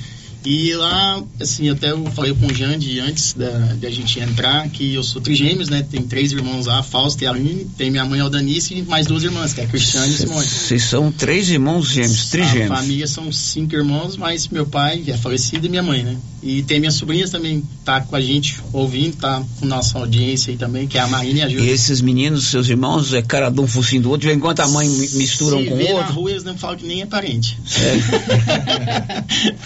E lá, assim, até eu falei com o Jande antes da, de a gente entrar que eu sou trigêmeos, né? Tem três irmãos lá, Fausto e Aline. Tem minha mãe Aldanice e mais duas irmãs, que é a Cristiane e Simone. Vocês são três irmãos gêmeos, trigêmeos. A família são cinco irmãos, mas meu pai é falecido e minha mãe, né? E tem minhas sobrinhas também, tá com a gente ouvindo, tá com nossa audiência aí também, que é a Marina e a Júlia. E esses meninos, seus irmãos, é cara de um focinho do outro, vem enquanto a mãe misturam Se com o outro. na rua, eles não falam que nem é parente.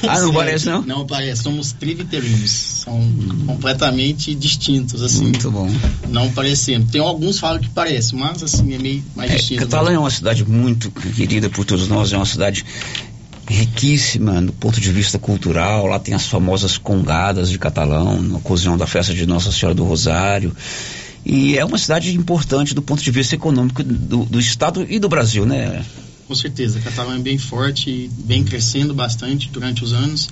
Ah, não parece, não? Não parece, somos trivitelinos. São completamente distintos, assim. Muito bom. Não parecendo. Tem alguns falam que parece, mas assim, é meio mais É, distinto. Catalão é uma cidade muito querida por todos nós, é uma cidade riquíssima do ponto de vista cultural. Lá tem as famosas congadas de Catalão, na ocasião da festa de Nossa Senhora do Rosário. E é uma cidade importante do ponto de vista econômico do, do estado e do Brasil, né? Com certeza, Catalão é bem forte, vem crescendo bastante durante os anos.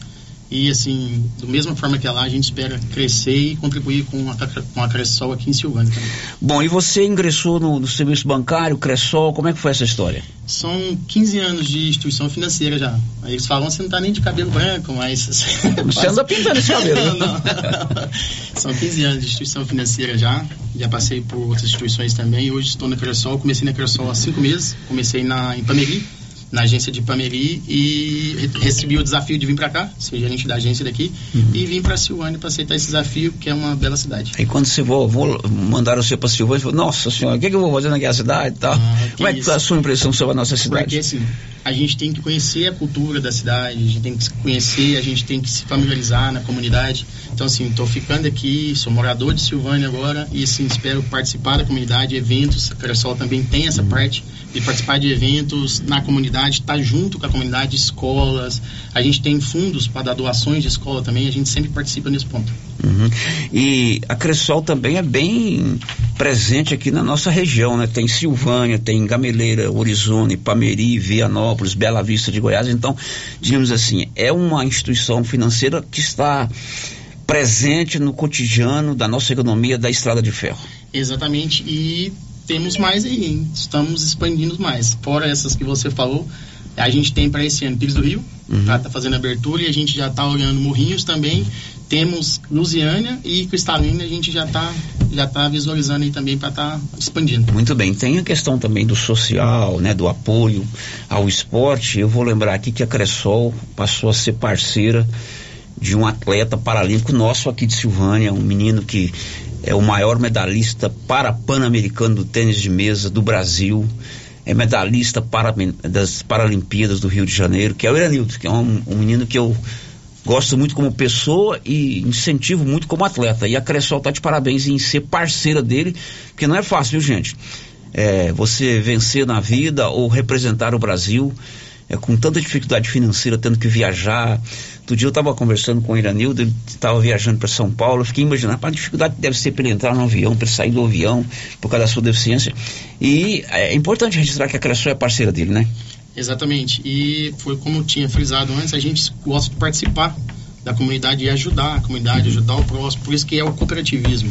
E assim, da mesma forma que é lá, a gente espera crescer e contribuir com a, com a Cressol aqui em Silvânia também. Bom, e você ingressou no, no serviço bancário, Cressol, como é que foi essa história? São 15 anos de instituição financeira já. Aí eles falam, você não tá nem de cabelo branco, mas... Você anda pintando esse cabelo. Não. São 15 anos de instituição financeira já. Já passei por outras instituições também. Hoje estou na Cressol. Comecei na Cressol há cinco meses. Comecei na, em Pameri, na agência de Pameri e re- recebi o desafio de vir para cá, ser gerente da agência daqui, Uhum. e vim para Silvânia para aceitar esse desafio, que é uma bela cidade. Aí quando você vou, vou mandar você para Silvânia, você falou, nossa senhora, o que, que eu vou fazer naquela cidade e tal? como é que isso. é a sua impressão sobre a nossa cidade? Porque assim, a gente tem que conhecer a cultura da cidade, a gente tem que se conhecer, a gente tem que se familiarizar na comunidade. Então, assim, estou ficando aqui, sou morador de Silvânia agora e, assim, espero participar da comunidade, eventos. A Cressol também tem essa parte de participar de eventos na comunidade, estar junto com a comunidade, escolas. A gente tem fundos para dar doações de escola também, a gente sempre participa nesse ponto. Uhum. E a Cressol também é bem presente aqui na nossa região, né? Tem Silvânia, tem Gameleira, Orizone, Pameri, Vianópolis, Bela Vista de Goiás. Então, digamos assim, é uma instituição financeira que está presente no cotidiano da nossa economia da Estrada de Ferro. Exatamente, e temos mais aí, hein? estamos expandindo mais. Fora essas que você falou, a gente tem para esse ano Pires do Rio, Uhum. tá, tá fazendo abertura e a gente já está olhando Morrinhos também. Temos Lusiânia e Cristalina, a gente já está já tá visualizando aí também para estar expandindo. Muito bem, tem a questão também do social, né, do apoio ao esporte. Eu vou lembrar aqui que a Cressol passou a ser parceira de um atleta paralímpico nosso aqui de Silvânia, um menino que é o maior medalhista para pan-americano do tênis de mesa do Brasil. É medalhista para, das Paralimpíadas do Rio de Janeiro, que é o Iranildo, que é um, um menino que eu gosto muito como pessoa e incentivo muito como atleta. E a Cressol está de parabéns em ser parceira dele, porque não é fácil, viu, gente? É, você vencer na vida ou representar o Brasil é, com tanta dificuldade financeira, tendo que viajar. Outro dia eu estava conversando com o Iranildo, ele estava viajando para São Paulo, eu fiquei imaginando a dificuldade que deve ser para ele entrar no avião, para ele sair do avião, por causa da sua deficiência. E é importante registrar que a Cressol é parceira dele, né? Exatamente. E foi como eu tinha frisado antes, a gente gosta de participar da comunidade e ajudar a comunidade, ajudar o próximo. Por isso que é o cooperativismo.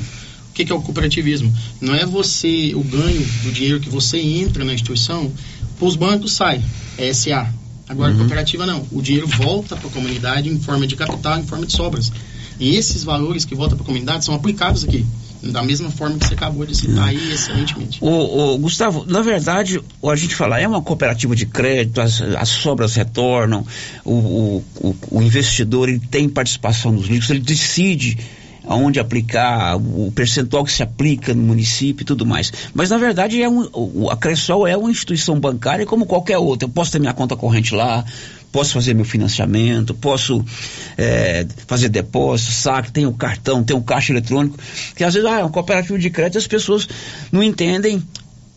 O que, é o cooperativismo? Não é você, o ganho do dinheiro que você entra na instituição, para os bancos sai, é SA. Agora, Uhum. cooperativa não. O dinheiro volta para a comunidade em forma de capital, em forma de sobras. E esses valores que voltam para a comunidade são aplicados aqui. Da mesma forma que você acabou de citar aí, excelentemente. O, Gustavo, na verdade, o- a gente fala, é uma cooperativa de crédito, as, as sobras retornam, o, o, o- o investidor ele tem participação nos lucros, ele decide aonde aplicar, o percentual que se aplica no município e tudo mais. Mas na verdade é um, o- a Cressol é uma instituição bancária como qualquer outra. Eu posso ter minha conta corrente lá, posso fazer meu financiamento, posso é, fazer depósito, saque, tem o cartão, tem o caixa eletrônico, que às vezes ah, é um cooperativo de crédito as pessoas não entendem,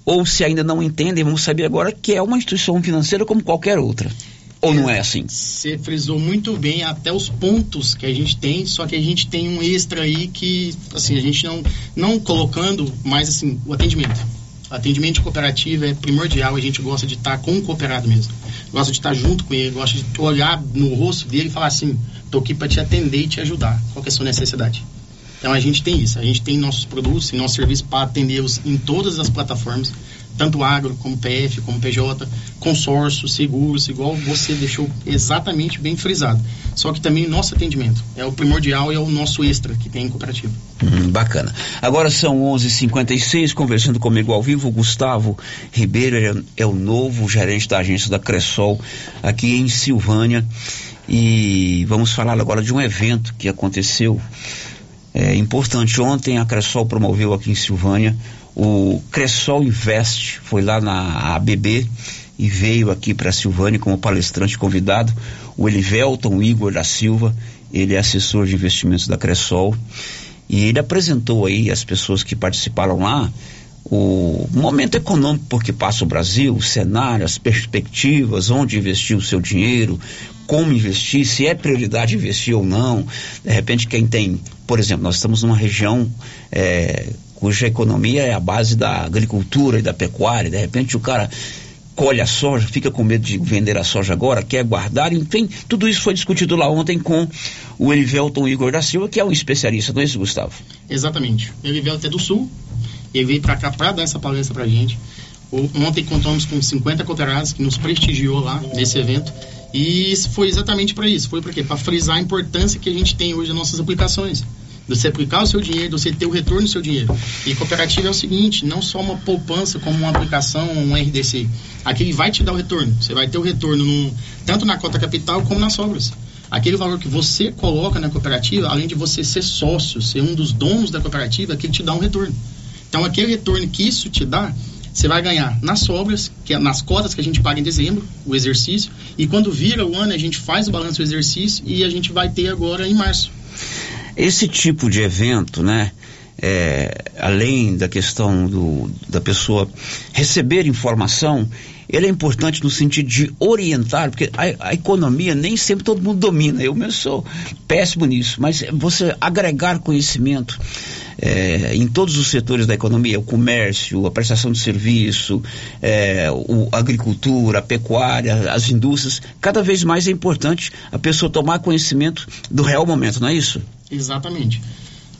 ou se ainda não entendem, vamos saber agora que é uma instituição financeira como qualquer outra. Ou não é assim? Você frisou muito bem até os pontos que a gente tem, só que a gente tem um extra aí que, assim, a gente não, não colocando, mas assim, o atendimento. Atendimento cooperativo é primordial, a gente gosta de estar com o cooperado mesmo. Gosta de estar junto com ele, gosta de olhar no rosto dele e falar assim, tô aqui para te atender e te ajudar. Qual é a sua necessidade? Então a gente tem isso, a gente tem nossos produtos e nosso serviço para atendê-los em todas as plataformas, tanto agro como PF, como PJ, consórcio, seguros, igual você deixou exatamente bem frisado. Só que também o nosso atendimento é o primordial e é o nosso extra que tem em cooperativa. Hum, bacana. Agora são 11:56 conversando comigo ao vivo, Gustavo Ribeiro é, é o novo gerente da agência da Cressol aqui em Silvânia e vamos falar agora de um evento que aconteceu é, importante. Ontem a Cressol promoveu aqui em Silvânia o Cressol Invest, foi lá na ABB e veio aqui para Silvânia como palestrante convidado o Elivelton Igor da Silva, ele é assessor de investimentos da Cressol e ele apresentou aí as pessoas que participaram lá o momento econômico por que passa o Brasil, o cenário, as perspectivas, onde investir o seu dinheiro, como investir, se é prioridade investir ou não. De repente, quem tem, por exemplo, nós estamos numa região é, cuja economia é a base da agricultura e da pecuária. De repente, o cara colhe a soja, fica com medo de vender a soja agora, quer guardar, enfim, tudo isso foi discutido lá ontem com o Elivelton Igor da Silva, que é um especialista, não é isso, Gustavo? Exatamente. Ele veio até do Sul, ele veio para cá para dar essa palestra para gente. O- Ontem contamos com 50 cooperados que nos prestigiou lá nesse evento. E foi exatamente para isso. Foi para quê? Para frisar a importância que a gente tem hoje nas nossas aplicações. De você aplicar o seu dinheiro, de você ter o retorno do seu dinheiro. E cooperativa é o seguinte, não só uma poupança como uma aplicação, um RDC. Aquele vai te dar o retorno. Você vai ter o retorno no- tanto na cota capital como nas sobras. Aquele valor que você coloca na cooperativa, além de você ser sócio, ser um dos donos da cooperativa, aquele te dá um retorno. Então, aquele retorno que isso te dá, você vai ganhar nas sobras, que é nas cotas que a gente paga em dezembro, o exercício, e quando vira o ano, a gente faz o balanço do exercício e a gente vai ter agora em março. Esse tipo de evento, né? é, além da questão do, da pessoa receber informação, ele é importante no sentido de orientar, porque a, a economia nem sempre todo mundo domina. Eu mesmo sou péssimo nisso, mas você agregar conhecimento é, em todos os setores da economia, o comércio, a prestação de serviço, é, o, a agricultura, a pecuária, as indústrias, cada vez mais é importante a pessoa tomar conhecimento do real momento, não é isso? Exatamente.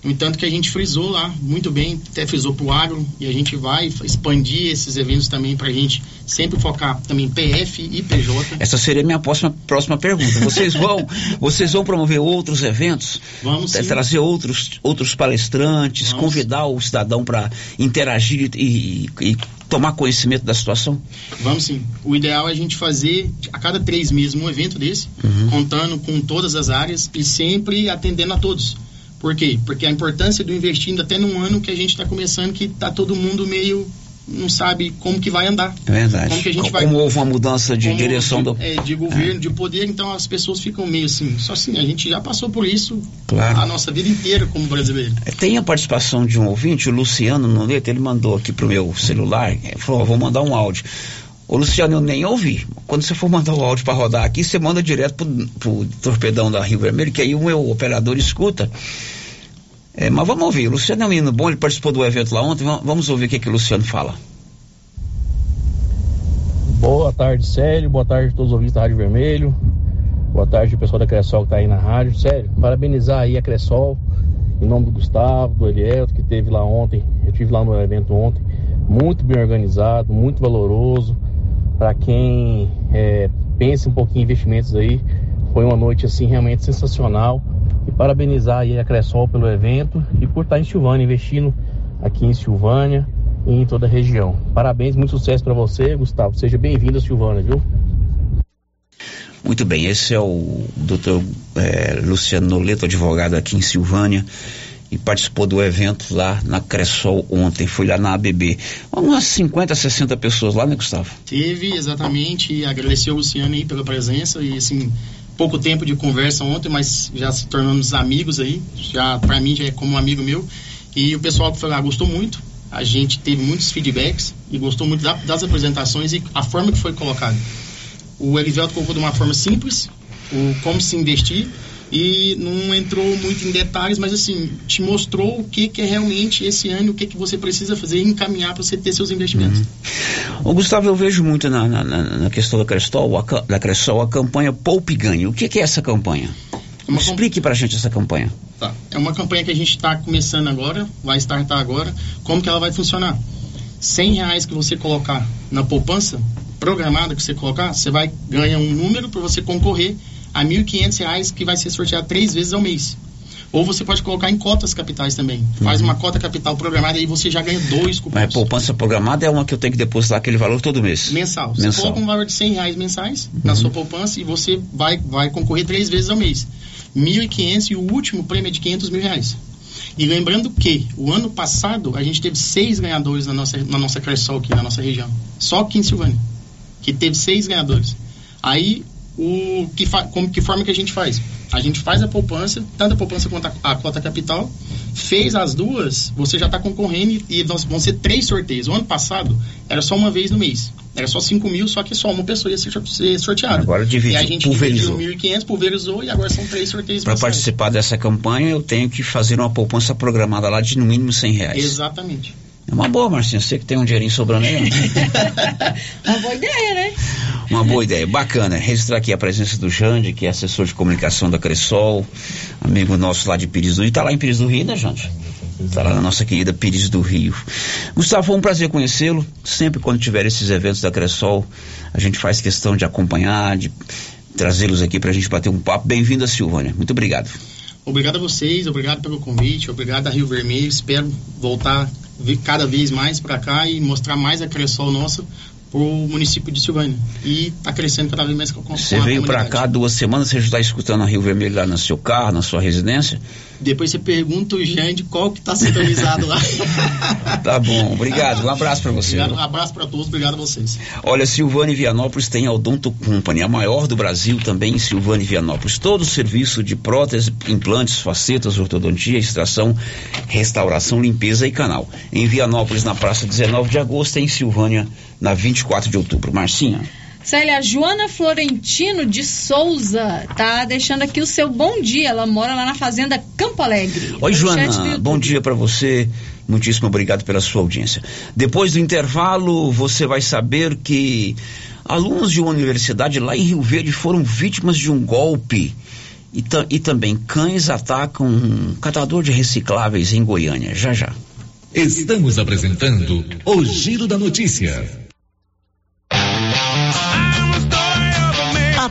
No entanto, que a gente frisou lá muito bem, até frisou para o agro, e a gente vai expandir esses eventos também para a gente sempre focar também PF e PJ. Essa seria a minha próxima, próxima pergunta. Vocês vão, vocês vão promover outros eventos? Vamos sim. Trazer outros, outros palestrantes, convidar o cidadão para interagir e, e- e tomar conhecimento da situação? Vamos sim. O ideal é a gente fazer a cada três meses um evento desse, Uhum. contando com todas as áreas e sempre atendendo a todos. Por quê? Porque a importância do investindo até num ano que a gente está começando, que tá todo mundo meio não sabe como que vai andar. É verdade. Como que a gente Co- vai- Como houve uma mudança de Como direção de, do. é, de governo, de poder, então as pessoas ficam meio assim. Só assim, a gente já passou por isso Claro. a nossa vida inteira como brasileiro. É, Tem a participação de um ouvinte, o Luciano Noneto, ele mandou aqui pro meu celular, é, falou, ó, vou mandar um áudio. Ô Luciano, eu nem ouvi. Quando você for mandar o áudio para rodar aqui, você manda direto pro, pro torpedão da Rio Vermelho, que aí o meu operador escuta. É, mas vamos ouvir. O Luciano é um menino bom, ele participou do evento lá ontem. va- Vamos ouvir o que, que o Luciano fala. Boa tarde, Célio. Boa tarde a todos os ouvintes da Rádio Vermelho. Boa tarde, pessoal da Cressol que tá aí na rádio. Sério, parabenizar aí a Cressol, em nome do Gustavo, do Elielto, que teve lá ontem. Eu tive lá no evento ontem. Muito bem organizado, muito valoroso. Para quem é, pensa um pouquinho em investimentos aí, foi uma noite assim realmente sensacional. E parabenizar aí a Cressol pelo evento e por estar em Silvânia, investindo aqui em Silvânia e em toda a região. Parabéns, muito sucesso para você, Gustavo. Seja bem-vindo a Silvânia, viu? Muito bem, esse é o doutor é, Luciano Noleto, advogado aqui em Silvânia, e participou do evento lá na Cressol ontem, foi lá na ABB. Umas 50, 60 pessoas lá, né, Gustavo? Teve, exatamente, e agradecer ao Luciano aí pela presença, e assim, pouco tempo de conversa ontem, mas já se tornamos amigos aí, já para mim já é como um amigo meu, e o pessoal que foi lá gostou muito, a gente teve muitos feedbacks e gostou muito da, das apresentações e a forma que foi colocada. O Elivelto colocou de uma forma simples, o como se investir e não entrou muito em detalhes, mas assim, te mostrou o que, que é realmente esse ano, o que, que você precisa fazer e encaminhar para você ter seus investimentos. Uhum. Gustavo, eu vejo muito na, na, na questão da Crestol, a, da Crestol, a campanha Poupe Ganhe. O que, que é essa campanha? É Explique para a gente essa campanha. Tá. É uma campanha que a gente está começando agora, vai startar agora. Como que ela vai funcionar? 100 reais que você colocar na poupança programada que você colocar, você vai ganhar um número para você concorrer a 1.500 reais que vai ser sorteado três vezes ao mês. Ou você pode colocar em cotas capitais também. Faz uhum. uma cota capital programada e você já ganha dois cupons. Mas poupança programada é uma que eu tenho que depositar aquele valor todo mês? Mensal. Você Mensal. coloca um valor de 100 reais mensais uhum. na sua poupança e você vai, vai concorrer três vezes ao mês. 1.500 e o último prêmio é de 500 mil reais. E lembrando que o ano passado a gente teve seis ganhadores na nossa, na nossa Cressol aqui, na nossa região. Só aqui em Silvânia. Que teve seis ganhadores. Aí, o que, como, que forma que a gente faz? A gente faz a poupança, tanto a poupança quanto a, a cota capital. Fez as duas, você já está concorrendo e, e vão ser três sorteios. O ano passado era só uma vez no mês. Era só 5 mil, só que só uma pessoa ia ser sorteada. Agora dividi, e a gente pulverizou. dividiu 1.500, pulverizou e agora são três sorteios. Para participar dessa campanha, eu tenho que fazer uma poupança programada lá de no mínimo 100 reais. Exatamente. É uma boa, Marcinha. Você que tem um dinheirinho sobrando aí. uma boa ideia, né? Uma boa ideia. Bacana. Registrar aqui a presença do Jande, que é assessor de comunicação da Cressol, amigo nosso lá de Pires do Rio. Está lá em Pires do Rio, né, Jande? Está lá na nossa querida Pires do Rio. Gustavo, foi um prazer conhecê-lo. Sempre quando tiver esses eventos da Cressol, a gente faz questão de acompanhar, de trazê-los aqui para a gente bater um papo. Bem-vindo a Silvânia. Muito obrigado. Obrigado a vocês, obrigado pelo convite, obrigado a Rio Vermelho. Espero voltar cada vez mais para cá e mostrar mais a Cressol nossa para o município de Silvânia. E está crescendo cada vez mais com, com Você veio para cá duas semanas, você já está escutando a Rio Vermelho lá no seu carro, na sua residência? Depois você pergunta o Jande qual que está sintonizado lá. tá bom, obrigado. Um abraço para você. Obrigado, um abraço para todos, obrigado a vocês. Olha, Silvânia e Vianópolis tem a Odonto Company, a maior do Brasil também em Silvânia e Vianópolis. Todo o serviço de prótese, implantes, facetas, ortodontia, extração, restauração, limpeza e canal. Em Vianópolis, na praça 19 de agosto, em Silvânia, na 24 de outubro. Marcinha. Célia, Joana Florentino de Souza tá deixando aqui o seu bom dia. Ela mora lá na fazenda Campo Alegre. Oi, Joana. Bom dia para você. Muitíssimo obrigado pela sua audiência. Depois do intervalo, você vai saber que alunos de uma universidade lá em Rio Verde foram vítimas de um golpe. E, e também cães atacam um catador de recicláveis em Goiânia. Já já. Estamos apresentando o Giro da Notícia.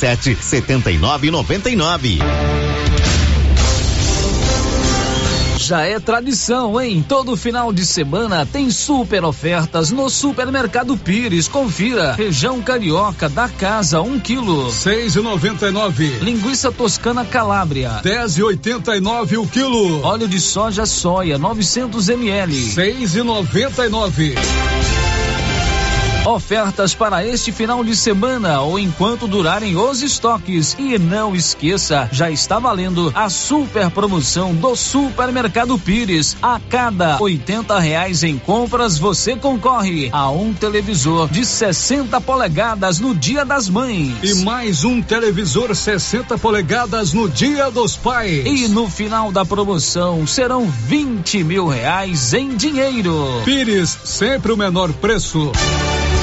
sete setenta e nove noventa e nove. Já é tradição, hein? Todo final de semana tem super ofertas no Supermercado Pires. Confira. Feijão carioca da casa, um quilo. Seis e noventa e nove. Linguiça toscana Calábria. Dez e oitenta e nove o quilo. Óleo de soja soia, 900 ml. Seis e noventa e nove. Ofertas para este final de semana ou enquanto durarem os estoques. E não esqueça, já está valendo a super promoção do Supermercado Pires. A cada oitenta reais em compras, você concorre a um televisor de 60 polegadas no Dia das Mães. E mais um televisor 60 polegadas no Dia dos Pais. E no final da promoção serão 20 mil reais em dinheiro. Pires, sempre o menor preço.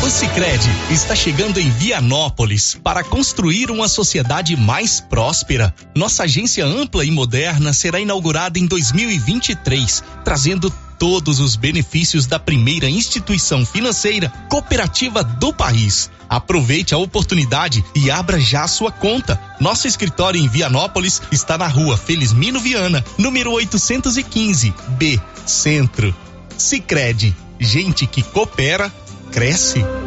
O Sicredi está chegando em Vianópolis para construir uma sociedade mais próspera. Nossa agência ampla e moderna será inaugurada em 2023, trazendo todos os benefícios da primeira instituição financeira cooperativa do país. Aproveite a oportunidade e abra já sua conta. Nosso escritório em Vianópolis está na rua Felizmino Viana, número 815, B, Centro. Sicredi, gente que coopera, cresce.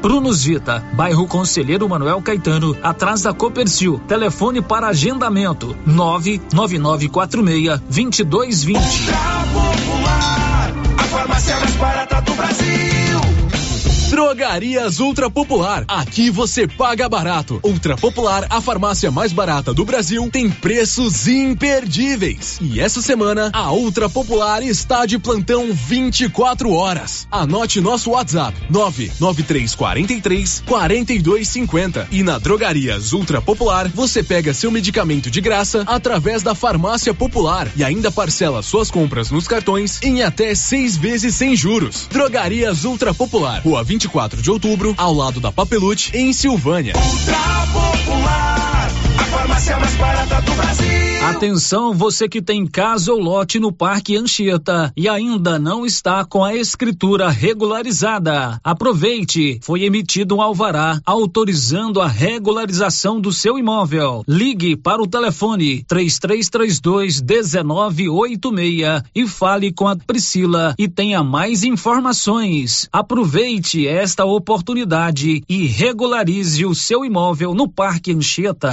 Prunus Vita, bairro Conselheiro Manuel Caetano, atrás da Copercil. Telefone para agendamento: 99946 2220. Popular, a farmácia mais barata do Brasil. Drogarias Ultra Popular. Aqui você paga barato. Ultra Popular, a farmácia mais barata do Brasil, tem preços imperdíveis. E essa semana, a Ultra Popular está de plantão 24 horas. Anote nosso WhatsApp: 99343 4250. E na Drogarias Ultra Popular, você pega seu medicamento de graça através da Farmácia Popular e ainda parcela suas compras nos cartões em até seis vezes sem juros. Drogarias Ultra Popular, Rua 24 de outubro, ao lado da Papelute, em Silvânia. Ultra Popular, a farmácia mais barata do Brasil. Atenção, você que tem casa ou lote no Parque Anchieta e ainda não está com a escritura regularizada. Aproveite, foi emitido um alvará autorizando a regularização do seu imóvel. Ligue para o telefone 3332 1986 e fale com a Priscila e tenha mais informações. Aproveite esta oportunidade e regularize o seu imóvel no Parque Anchieta.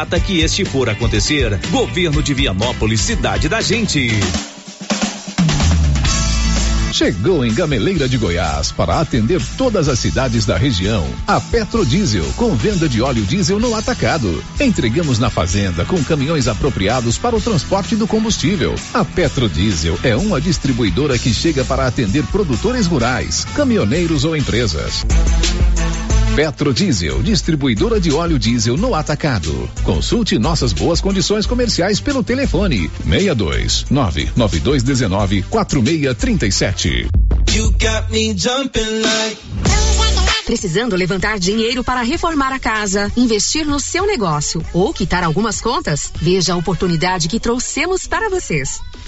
data que este for acontecer. Governo de Vianópolis, cidade da gente. Chegou em Gameleira de Goiás para atender todas as cidades da região. A Petrodiesel, com venda de óleo diesel no atacado. Entregamos na fazenda com caminhões apropriados para o transporte do combustível. A Petrodiesel é uma distribuidora que chega para atender produtores rurais, caminhoneiros ou empresas. Petrodiesel, distribuidora de óleo diesel no atacado. Consulte nossas boas condições comerciais pelo telefone 62 99219 4637. You got me jumping like Precisando levantar dinheiro para reformar a casa, investir no seu negócio ou quitar algumas contas? Veja a oportunidade que trouxemos para vocês.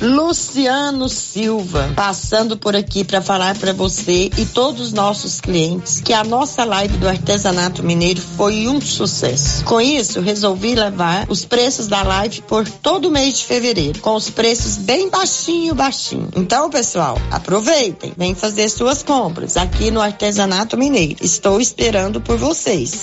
Luciano Silva, passando por aqui para falar para você e todos os nossos clientes que a nossa live do artesanato mineiro foi um sucesso. Com isso, resolvi levar os preços da live por todo o mês de fevereiro, com os preços bem baixinho, baixinho. Então, pessoal, aproveitem, vem fazer suas compras aqui no artesanato mineiro. Estou esperando por vocês.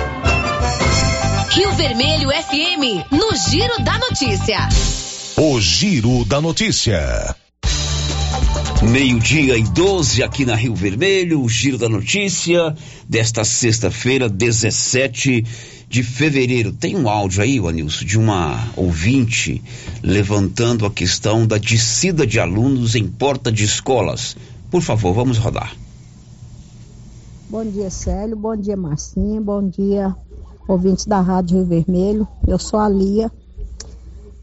Rio Vermelho FM, no Giro da Notícia. O Giro da Notícia. Meio-dia e 12 aqui na Rio Vermelho, o Giro da Notícia desta sexta-feira, 17 de fevereiro. Tem um áudio aí, Anilson, de uma ouvinte levantando a questão da descida de alunos em porta de escolas. Por favor, vamos rodar. Bom dia, Célio. Bom dia, Marcinho. Bom dia, ouvintes da Rádio Rio Vermelho. Eu sou a Lia.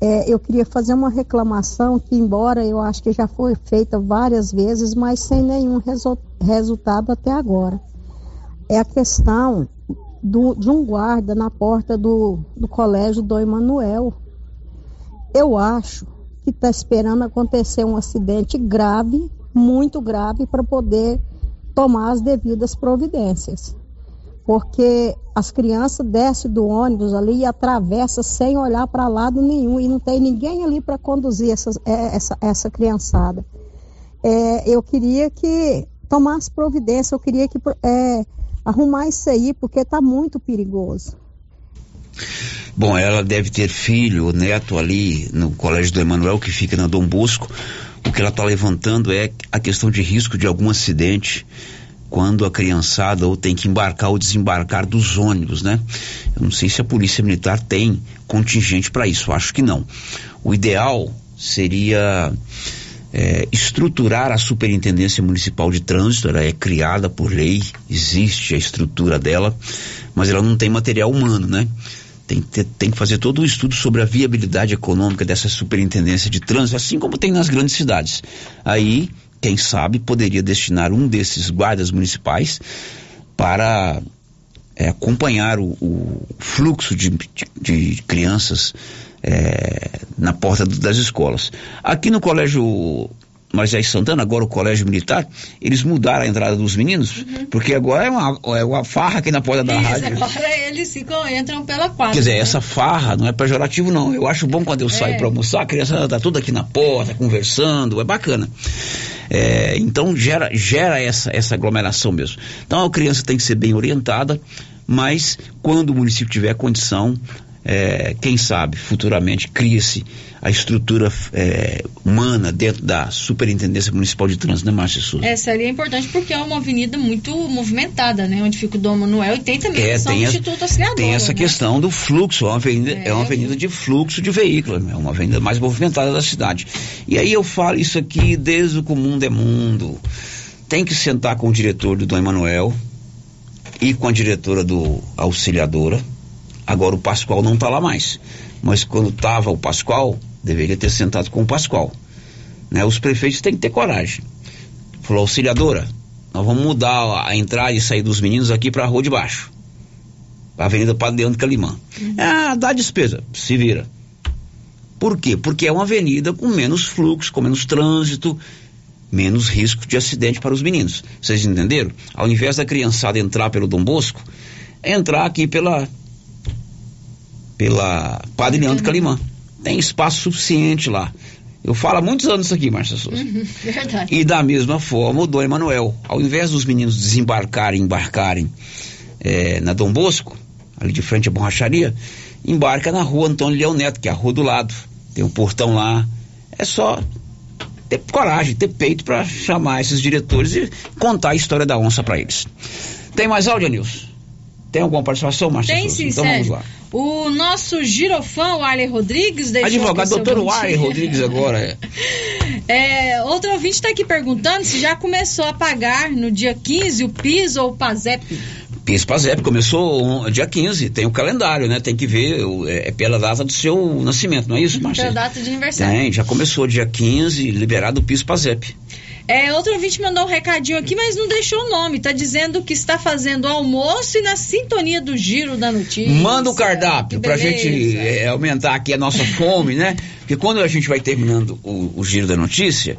É, eu queria fazer uma reclamação que, embora eu acho que já foi feita várias vezes, mas sem nenhum resu resultado até agora. É a questão do, de um guarda na porta do, do colégio do Emanuel. Eu acho que está esperando acontecer um acidente grave, muito grave, para poder tomar as devidas providências porque as crianças descem do ônibus ali e atravessam sem olhar para lado nenhum e não tem ninguém ali para conduzir essa, essa, essa criançada. É, eu queria que tomasse providência, eu queria que é, arrumar isso aí, porque está muito perigoso. Bom, ela deve ter filho, neto ali no Colégio do Emanuel, que fica na Dom Bosco. O que ela está levantando é a questão de risco de algum acidente quando a criançada ou tem que embarcar ou desembarcar dos ônibus, né? Eu não sei se a Polícia Militar tem contingente para isso, acho que não. O ideal seria é, estruturar a Superintendência Municipal de Trânsito, ela é criada por lei, existe a estrutura dela, mas ela não tem material humano, né? Tem, tem que fazer todo um estudo sobre a viabilidade econômica dessa superintendência de trânsito, assim como tem nas grandes cidades. Aí quem sabe, poderia destinar um desses guardas municipais para é, acompanhar o, o fluxo de, de, de crianças é, na porta das escolas. Aqui no colégio Moisés Santana, agora o colégio militar, eles mudaram a entrada dos meninos, uhum. porque agora é uma, é uma farra aqui na porta da Isso, rádio. Agora eles ficam, entram pela quadra. Quer dizer, né? essa farra não é pejorativo, não. Eu acho bom quando eu saio É. para almoçar, a criança tá tudo aqui na porta, conversando, é bacana. É, então gera, gera essa, essa aglomeração mesmo. Então a criança tem que ser bem orientada, mas quando o município tiver condição, é, quem sabe futuramente cria-se a estrutura é, humana dentro da Superintendência Municipal de Trânsito, né, Márcia Souza? Essa ali é importante porque é uma avenida muito movimentada, né? Onde fica o Dom Manuel e tem também a É, questão tem, do a- Instituto Auxiliador. tem essa né? questão do fluxo, é uma, avenida, é. uma avenida de fluxo de veículos, é uma avenida mais movimentada da cidade. E aí eu falo isso aqui desde o que o mundo é mundo. Tem que sentar com o diretor do Dom Emanuel e com a diretora do Auxiliadora. Agora o Pascoal não está lá mais. Mas quando estava o Pascoal, deveria ter sentado com o Pascoal. Né? Os prefeitos têm que ter coragem. Falou, auxiliadora, nós vamos mudar a, entrada e sair dos meninos aqui para a rua de baixo. A Avenida Padre Leandro Calimã. Ah, dá despesa, se vira. Por quê? Porque é uma avenida com menos fluxo, com menos trânsito, menos risco de acidente para os meninos. Vocês entenderam? Ao invés da criançada entrar pelo Dom Bosco, é entrar aqui pela pela Padre Leandro Calimã. Tem espaço suficiente lá. Eu falo há muitos anos isso aqui, Márcia Souza. Uhum, verdade. E da mesma forma, o Dom Emanuel, ao invés dos meninos desembarcarem, embarcarem eh, na Dom Bosco, ali de frente à borracharia, embarca na rua Antônio Leão Neto, que é a rua do lado. Tem um portão lá. É só ter coragem, ter peito para chamar esses diretores e contar a história da onça para eles. Tem mais áudio, Nilson? Tem alguma participação, Márcia Tem sim, Então Sérgio. vamos lá. O nosso girofã, o Arley Rodrigues, deixou Advogado doutor dia. Rodrigues agora. é. É, outro ouvinte está aqui perguntando se já começou a pagar no dia 15 o PIS ou o PASEP. PIS PASEP começou on- dia 15, tem o calendário, né? Tem que ver, é, é pela data do seu nascimento, não é isso, Pela Márcia? data de aniversário. Tem, já começou dia 15, liberado o PIS PASEP. É, outro ouvinte mandou um recadinho aqui, mas não deixou o nome. Tá dizendo que está fazendo almoço e na sintonia do giro da notícia. Manda o cardápio pra gente é, aumentar aqui a nossa fome, né? Porque quando a gente vai terminando o, o giro da notícia,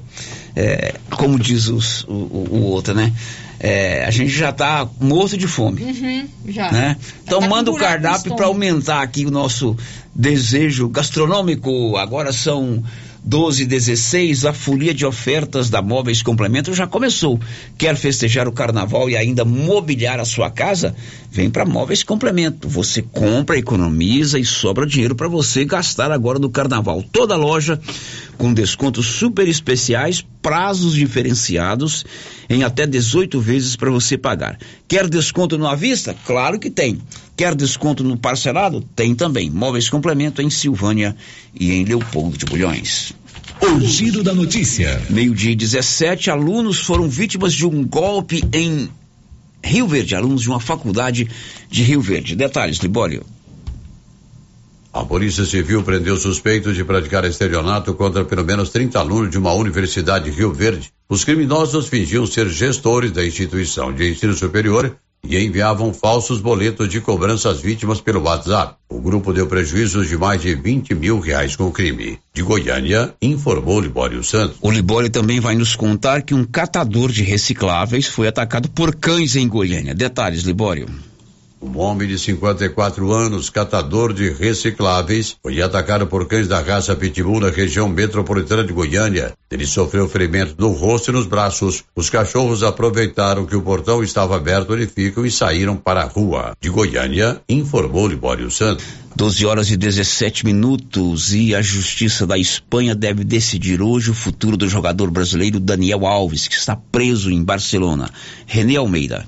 é, como diz os- o, o- outro, né? É, a gente já tá morto de fome. Uhum, já. né? Então tá com manda o cardápio para aumentar aqui o nosso desejo gastronômico. Agora são 12 16 a folia de ofertas da Móveis Complemento já começou. Quer festejar o carnaval e ainda mobiliar a sua casa? Vem para Móveis Complemento. Você compra, economiza e sobra dinheiro para você gastar agora no carnaval. Toda loja com descontos super especiais, prazos diferenciados em até 18 vezes para você pagar. Quer desconto no à vista? Claro que tem. Quer desconto no parcelado? Tem também. Móveis Complemento em Silvânia e em Leopoldo de Bulhões. O giro da notícia. Meio-dia e 17, alunos foram vítimas de um golpe em Rio Verde, alunos de uma faculdade de Rio Verde. Detalhes, Libório. A Polícia Civil prendeu suspeitos de praticar estelionato contra pelo menos 30 alunos de uma universidade de Rio Verde. Os criminosos fingiam ser gestores da instituição de ensino superior e enviavam falsos boletos de cobrança às vítimas pelo WhatsApp. O grupo deu prejuízos de mais de 20 mil reais com o crime. De Goiânia, informou Libório Santos. O Libório também vai nos contar que um catador de recicláveis foi atacado por cães em Goiânia. Detalhes, Libório. Um homem de 54 anos, catador de recicláveis, foi atacado por cães da raça Pitbull na região metropolitana de Goiânia. Ele sofreu ferimento no rosto e nos braços. Os cachorros aproveitaram que o portão estava aberto, ele ficam e saíram para a rua. De Goiânia, informou Libório Santos. 12 horas e 17 minutos e a Justiça da Espanha deve decidir hoje o futuro do jogador brasileiro Daniel Alves, que está preso em Barcelona. René Almeida.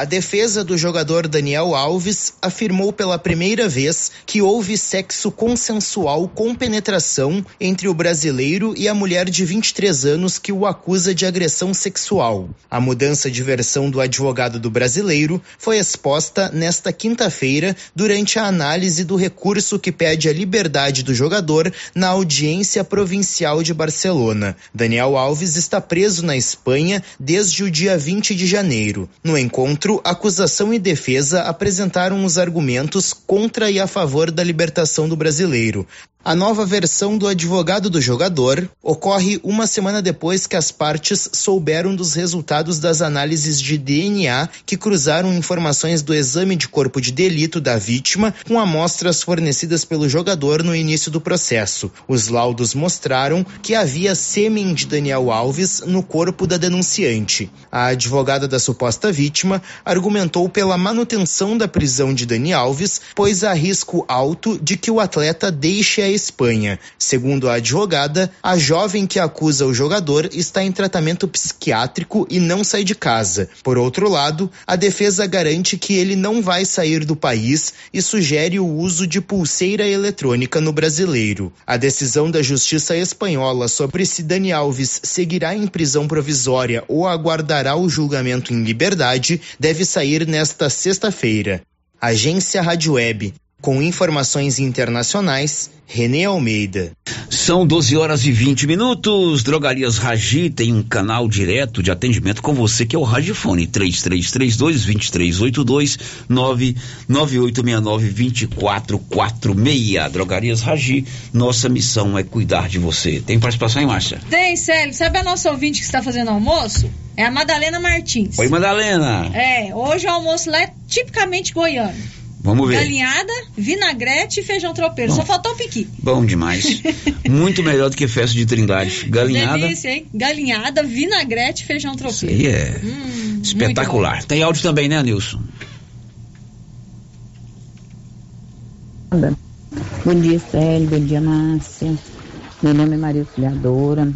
A defesa do jogador Daniel Alves afirmou pela primeira vez que houve sexo consensual com penetração entre o brasileiro e a mulher de 23 anos que o acusa de agressão sexual. A mudança de versão do advogado do brasileiro foi exposta nesta quinta-feira durante a análise do recurso que pede a liberdade do jogador na audiência provincial de Barcelona. Daniel Alves está preso na Espanha desde o dia 20 de janeiro. No encontro encontro, acusação e defesa apresentaram os argumentos contra e a favor da libertação do brasileiro. A nova versão do advogado do jogador ocorre uma semana depois que as partes souberam dos resultados das análises de DNA que cruzaram informações do exame de corpo de delito da vítima com amostras fornecidas pelo jogador no início do processo. Os laudos mostraram que havia sêmen de Daniel Alves no corpo da denunciante. A advogada da suposta vítima argumentou pela manutenção da prisão de Dani Alves, pois há risco alto de que o atleta deixe a Espanha. Segundo a advogada, a jovem que acusa o jogador está em tratamento psiquiátrico e não sai de casa. Por outro lado, a defesa garante que ele não vai sair do país e sugere o uso de pulseira eletrônica no brasileiro. A decisão da Justiça espanhola sobre se Dani Alves seguirá em prisão provisória ou aguardará o julgamento em liberdade deve sair nesta sexta-feira. Agência Rádio Web. Com informações internacionais, Renê Almeida. São 12 horas e 20 minutos. Drogarias Ragi tem um canal direto de atendimento com você, que é o Radiofone 3332-2382 99869-2446. Drogarias Ragi, nossa missão é cuidar de você. Tem participação aí, Márcia? Tem, Célio. Sabe a nossa ouvinte que está fazendo almoço? É a Madalena Martins. Oi, Madalena. É, hoje o almoço lá é tipicamente goiano. Vamos ver. Galinhada, vinagrete e feijão tropeiro. Bom. Só faltou o piqui. Bom demais. Muito melhor do que festa de Trindade. Galinhada. Delícia, hein? Galinhada, vinagrete e feijão Isso tropeiro. aí é Hum, espetacular. Tem áudio também, né, Nilson? Bom dia, Célio. Bom dia, Márcia. Meu nome é Maria Auxiliadora.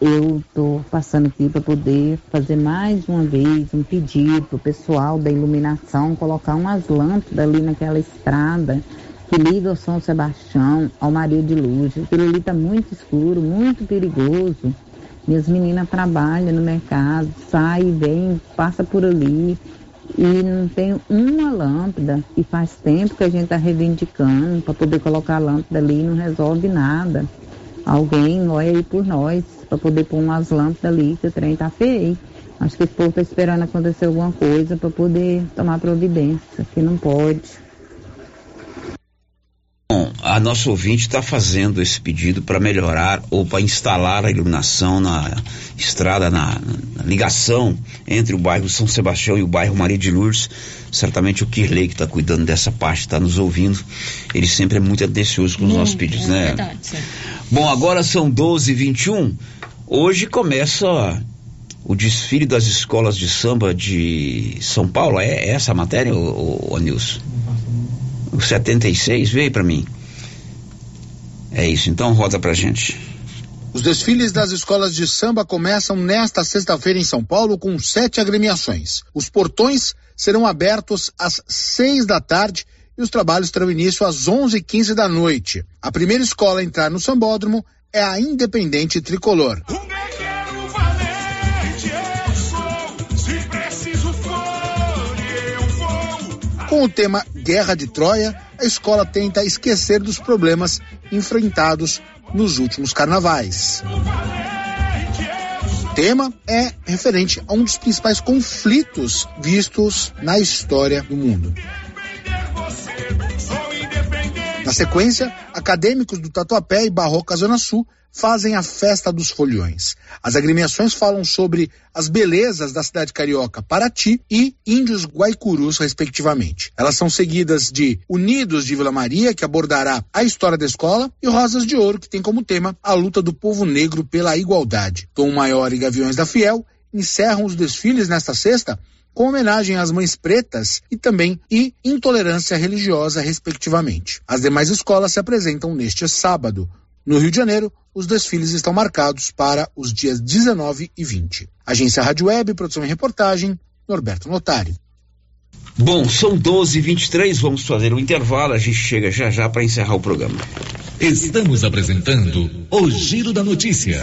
Eu estou passando aqui para poder fazer mais uma vez um pedido para o pessoal da iluminação colocar umas lâmpadas ali naquela estrada que liga ao São Sebastião ao Maria de Luz. Aquilo ali está muito escuro, muito perigoso. Minhas meninas trabalham no mercado, saem, vêm, passa por ali e não tem uma lâmpada e faz tempo que a gente está reivindicando para poder colocar a lâmpada ali e não resolve nada. Alguém olha aí por nós para poder pôr umas lâmpadas ali, que o trem tá feio. Acho que esse povo está esperando acontecer alguma coisa para poder tomar providência, que não pode. Bom, a nossa ouvinte está fazendo esse pedido para melhorar ou para instalar a iluminação na estrada, na, na ligação entre o bairro São Sebastião e o bairro Maria de Lourdes. Certamente o Kirley que está cuidando dessa parte está nos ouvindo. Ele sempre é muito atencioso com os nossos pedidos, é né? verdade, Célio. Bom, agora são 12 h 21 Hoje começa o desfile das escolas de samba de São Paulo. É essa a matéria, ô, ô, Nilson? O 76, veio para mim. É isso, então roda pra gente. Os desfiles das escolas de samba começam nesta sexta-feira em São Paulo com sete agremiações. Os portões serão abertos às seis da tarde e os trabalhos terão início às onze e quinze da noite. A primeira escola a entrar no sambódromo é a Independente Tricolor. Com o tema Guerra de Troia, a escola tenta esquecer dos problemas enfrentados nos últimos carnavais. O tema é referente a um dos principais conflitos vistos na história do mundo. Na sequência, acadêmicos do Tatuapé e Barroca Zona Sul fazem a festa dos foliões. As agremiações falam sobre as belezas da cidade carioca Paraty e Índios Guaicurus, respectivamente. Elas são seguidas de Unidos de Vila Maria, que abordará a história da escola, e Rosas de Ouro, que tem como tema a luta do povo negro pela igualdade. Tom Maior e Gaviões da Fiel encerram os desfiles nesta sexta com homenagem às mães pretas e também e intolerância religiosa, respectivamente. As demais escolas se apresentam neste sábado. No Rio de Janeiro, os desfiles estão marcados para os dias 19 e 20. Agência Rádio Web, produção e reportagem, Norberto Notari. Bom, são 12 h 23 vamos fazer um intervalo, a gente chega já já para encerrar o programa. Estamos apresentando o Giro da Notícia.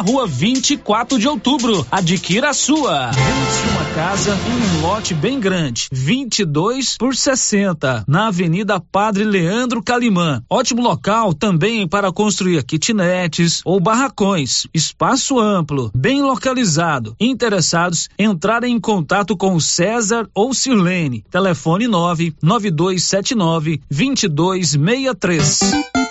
rua 24 de outubro. Adquira a sua. Vende uma casa em um lote bem grande. 22 por 60, na Avenida Padre Leandro Calimã. Ótimo local também para construir kitnetes ou barracões. Espaço amplo, bem localizado. Interessados, entrarem em contato com César ou Sirlene. Telefone 9 9279 2263.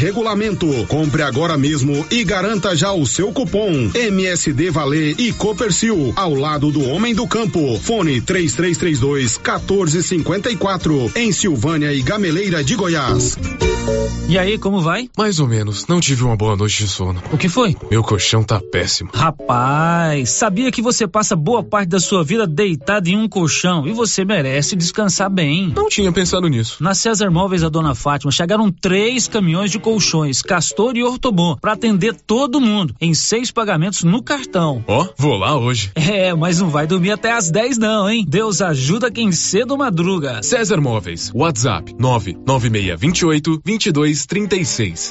regulamento. Compre agora mesmo e garanta já o seu cupom MSD Valer e Copercil ao lado do Homem do Campo. Fone 3332 1454 em Silvânia e Gameleira de Goiás. E aí, como vai? Mais ou menos. Não tive uma boa noite de sono. O que foi? Meu colchão tá péssimo. Rapaz, sabia que você passa boa parte da sua vida deitado em um colchão e você merece descansar bem. Não tinha pensado nisso. Na César Móveis da Dona Fátima chegaram três caminhões de colchões, Castor e Ortobon, para atender todo mundo, em seis pagamentos no cartão. Ó, oh, vou lá hoje. É, mas não vai dormir até às 10 não, hein? Deus ajuda quem cedo madruga. César Móveis, WhatsApp 99628 2236.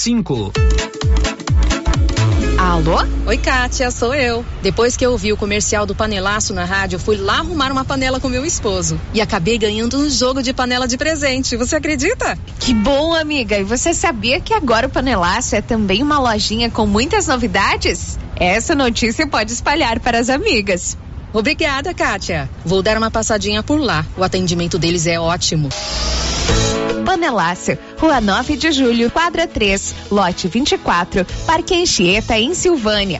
cinco. Alô? Oi, Kátia, sou eu. Depois que eu ouvi o comercial do panelaço na rádio, fui lá arrumar uma panela com meu esposo. E acabei ganhando um jogo de panela de presente. Você acredita? Que bom, amiga. E você sabia que agora o panelaço é também uma lojinha com muitas novidades? Essa notícia pode espalhar para as amigas. Obrigada, Kátia. Vou dar uma passadinha por lá. O atendimento deles é ótimo. Panelácio, Rua 9 de Julho, quadra 3, lote 24, Parque Anchieta, em Silvânia.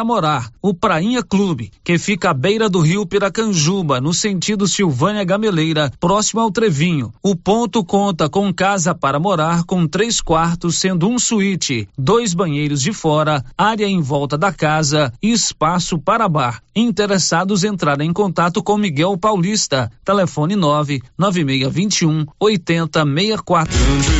para morar, o Prainha Clube, que fica à beira do rio Piracanjuba, no sentido Silvânia Gameleira, próximo ao Trevinho. O ponto conta com casa para morar com três quartos, sendo um suíte, dois banheiros de fora, área em volta da casa e espaço para bar. Interessados entrarem em contato com Miguel Paulista, telefone 99621 8064.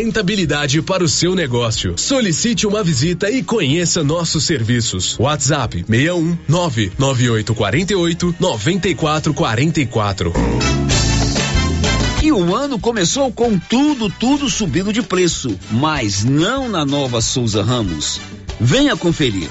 rentabilidade para o seu negócio. Solicite uma visita e conheça nossos serviços. WhatsApp 61 99848 9444. E o ano começou com tudo, tudo subindo de preço, mas não na nova Souza Ramos. Venha conferir.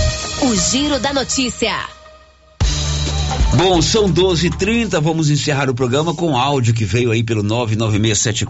O Giro da Notícia. Bom, são 12h30, vamos encerrar o programa com áudio que veio aí pelo 99674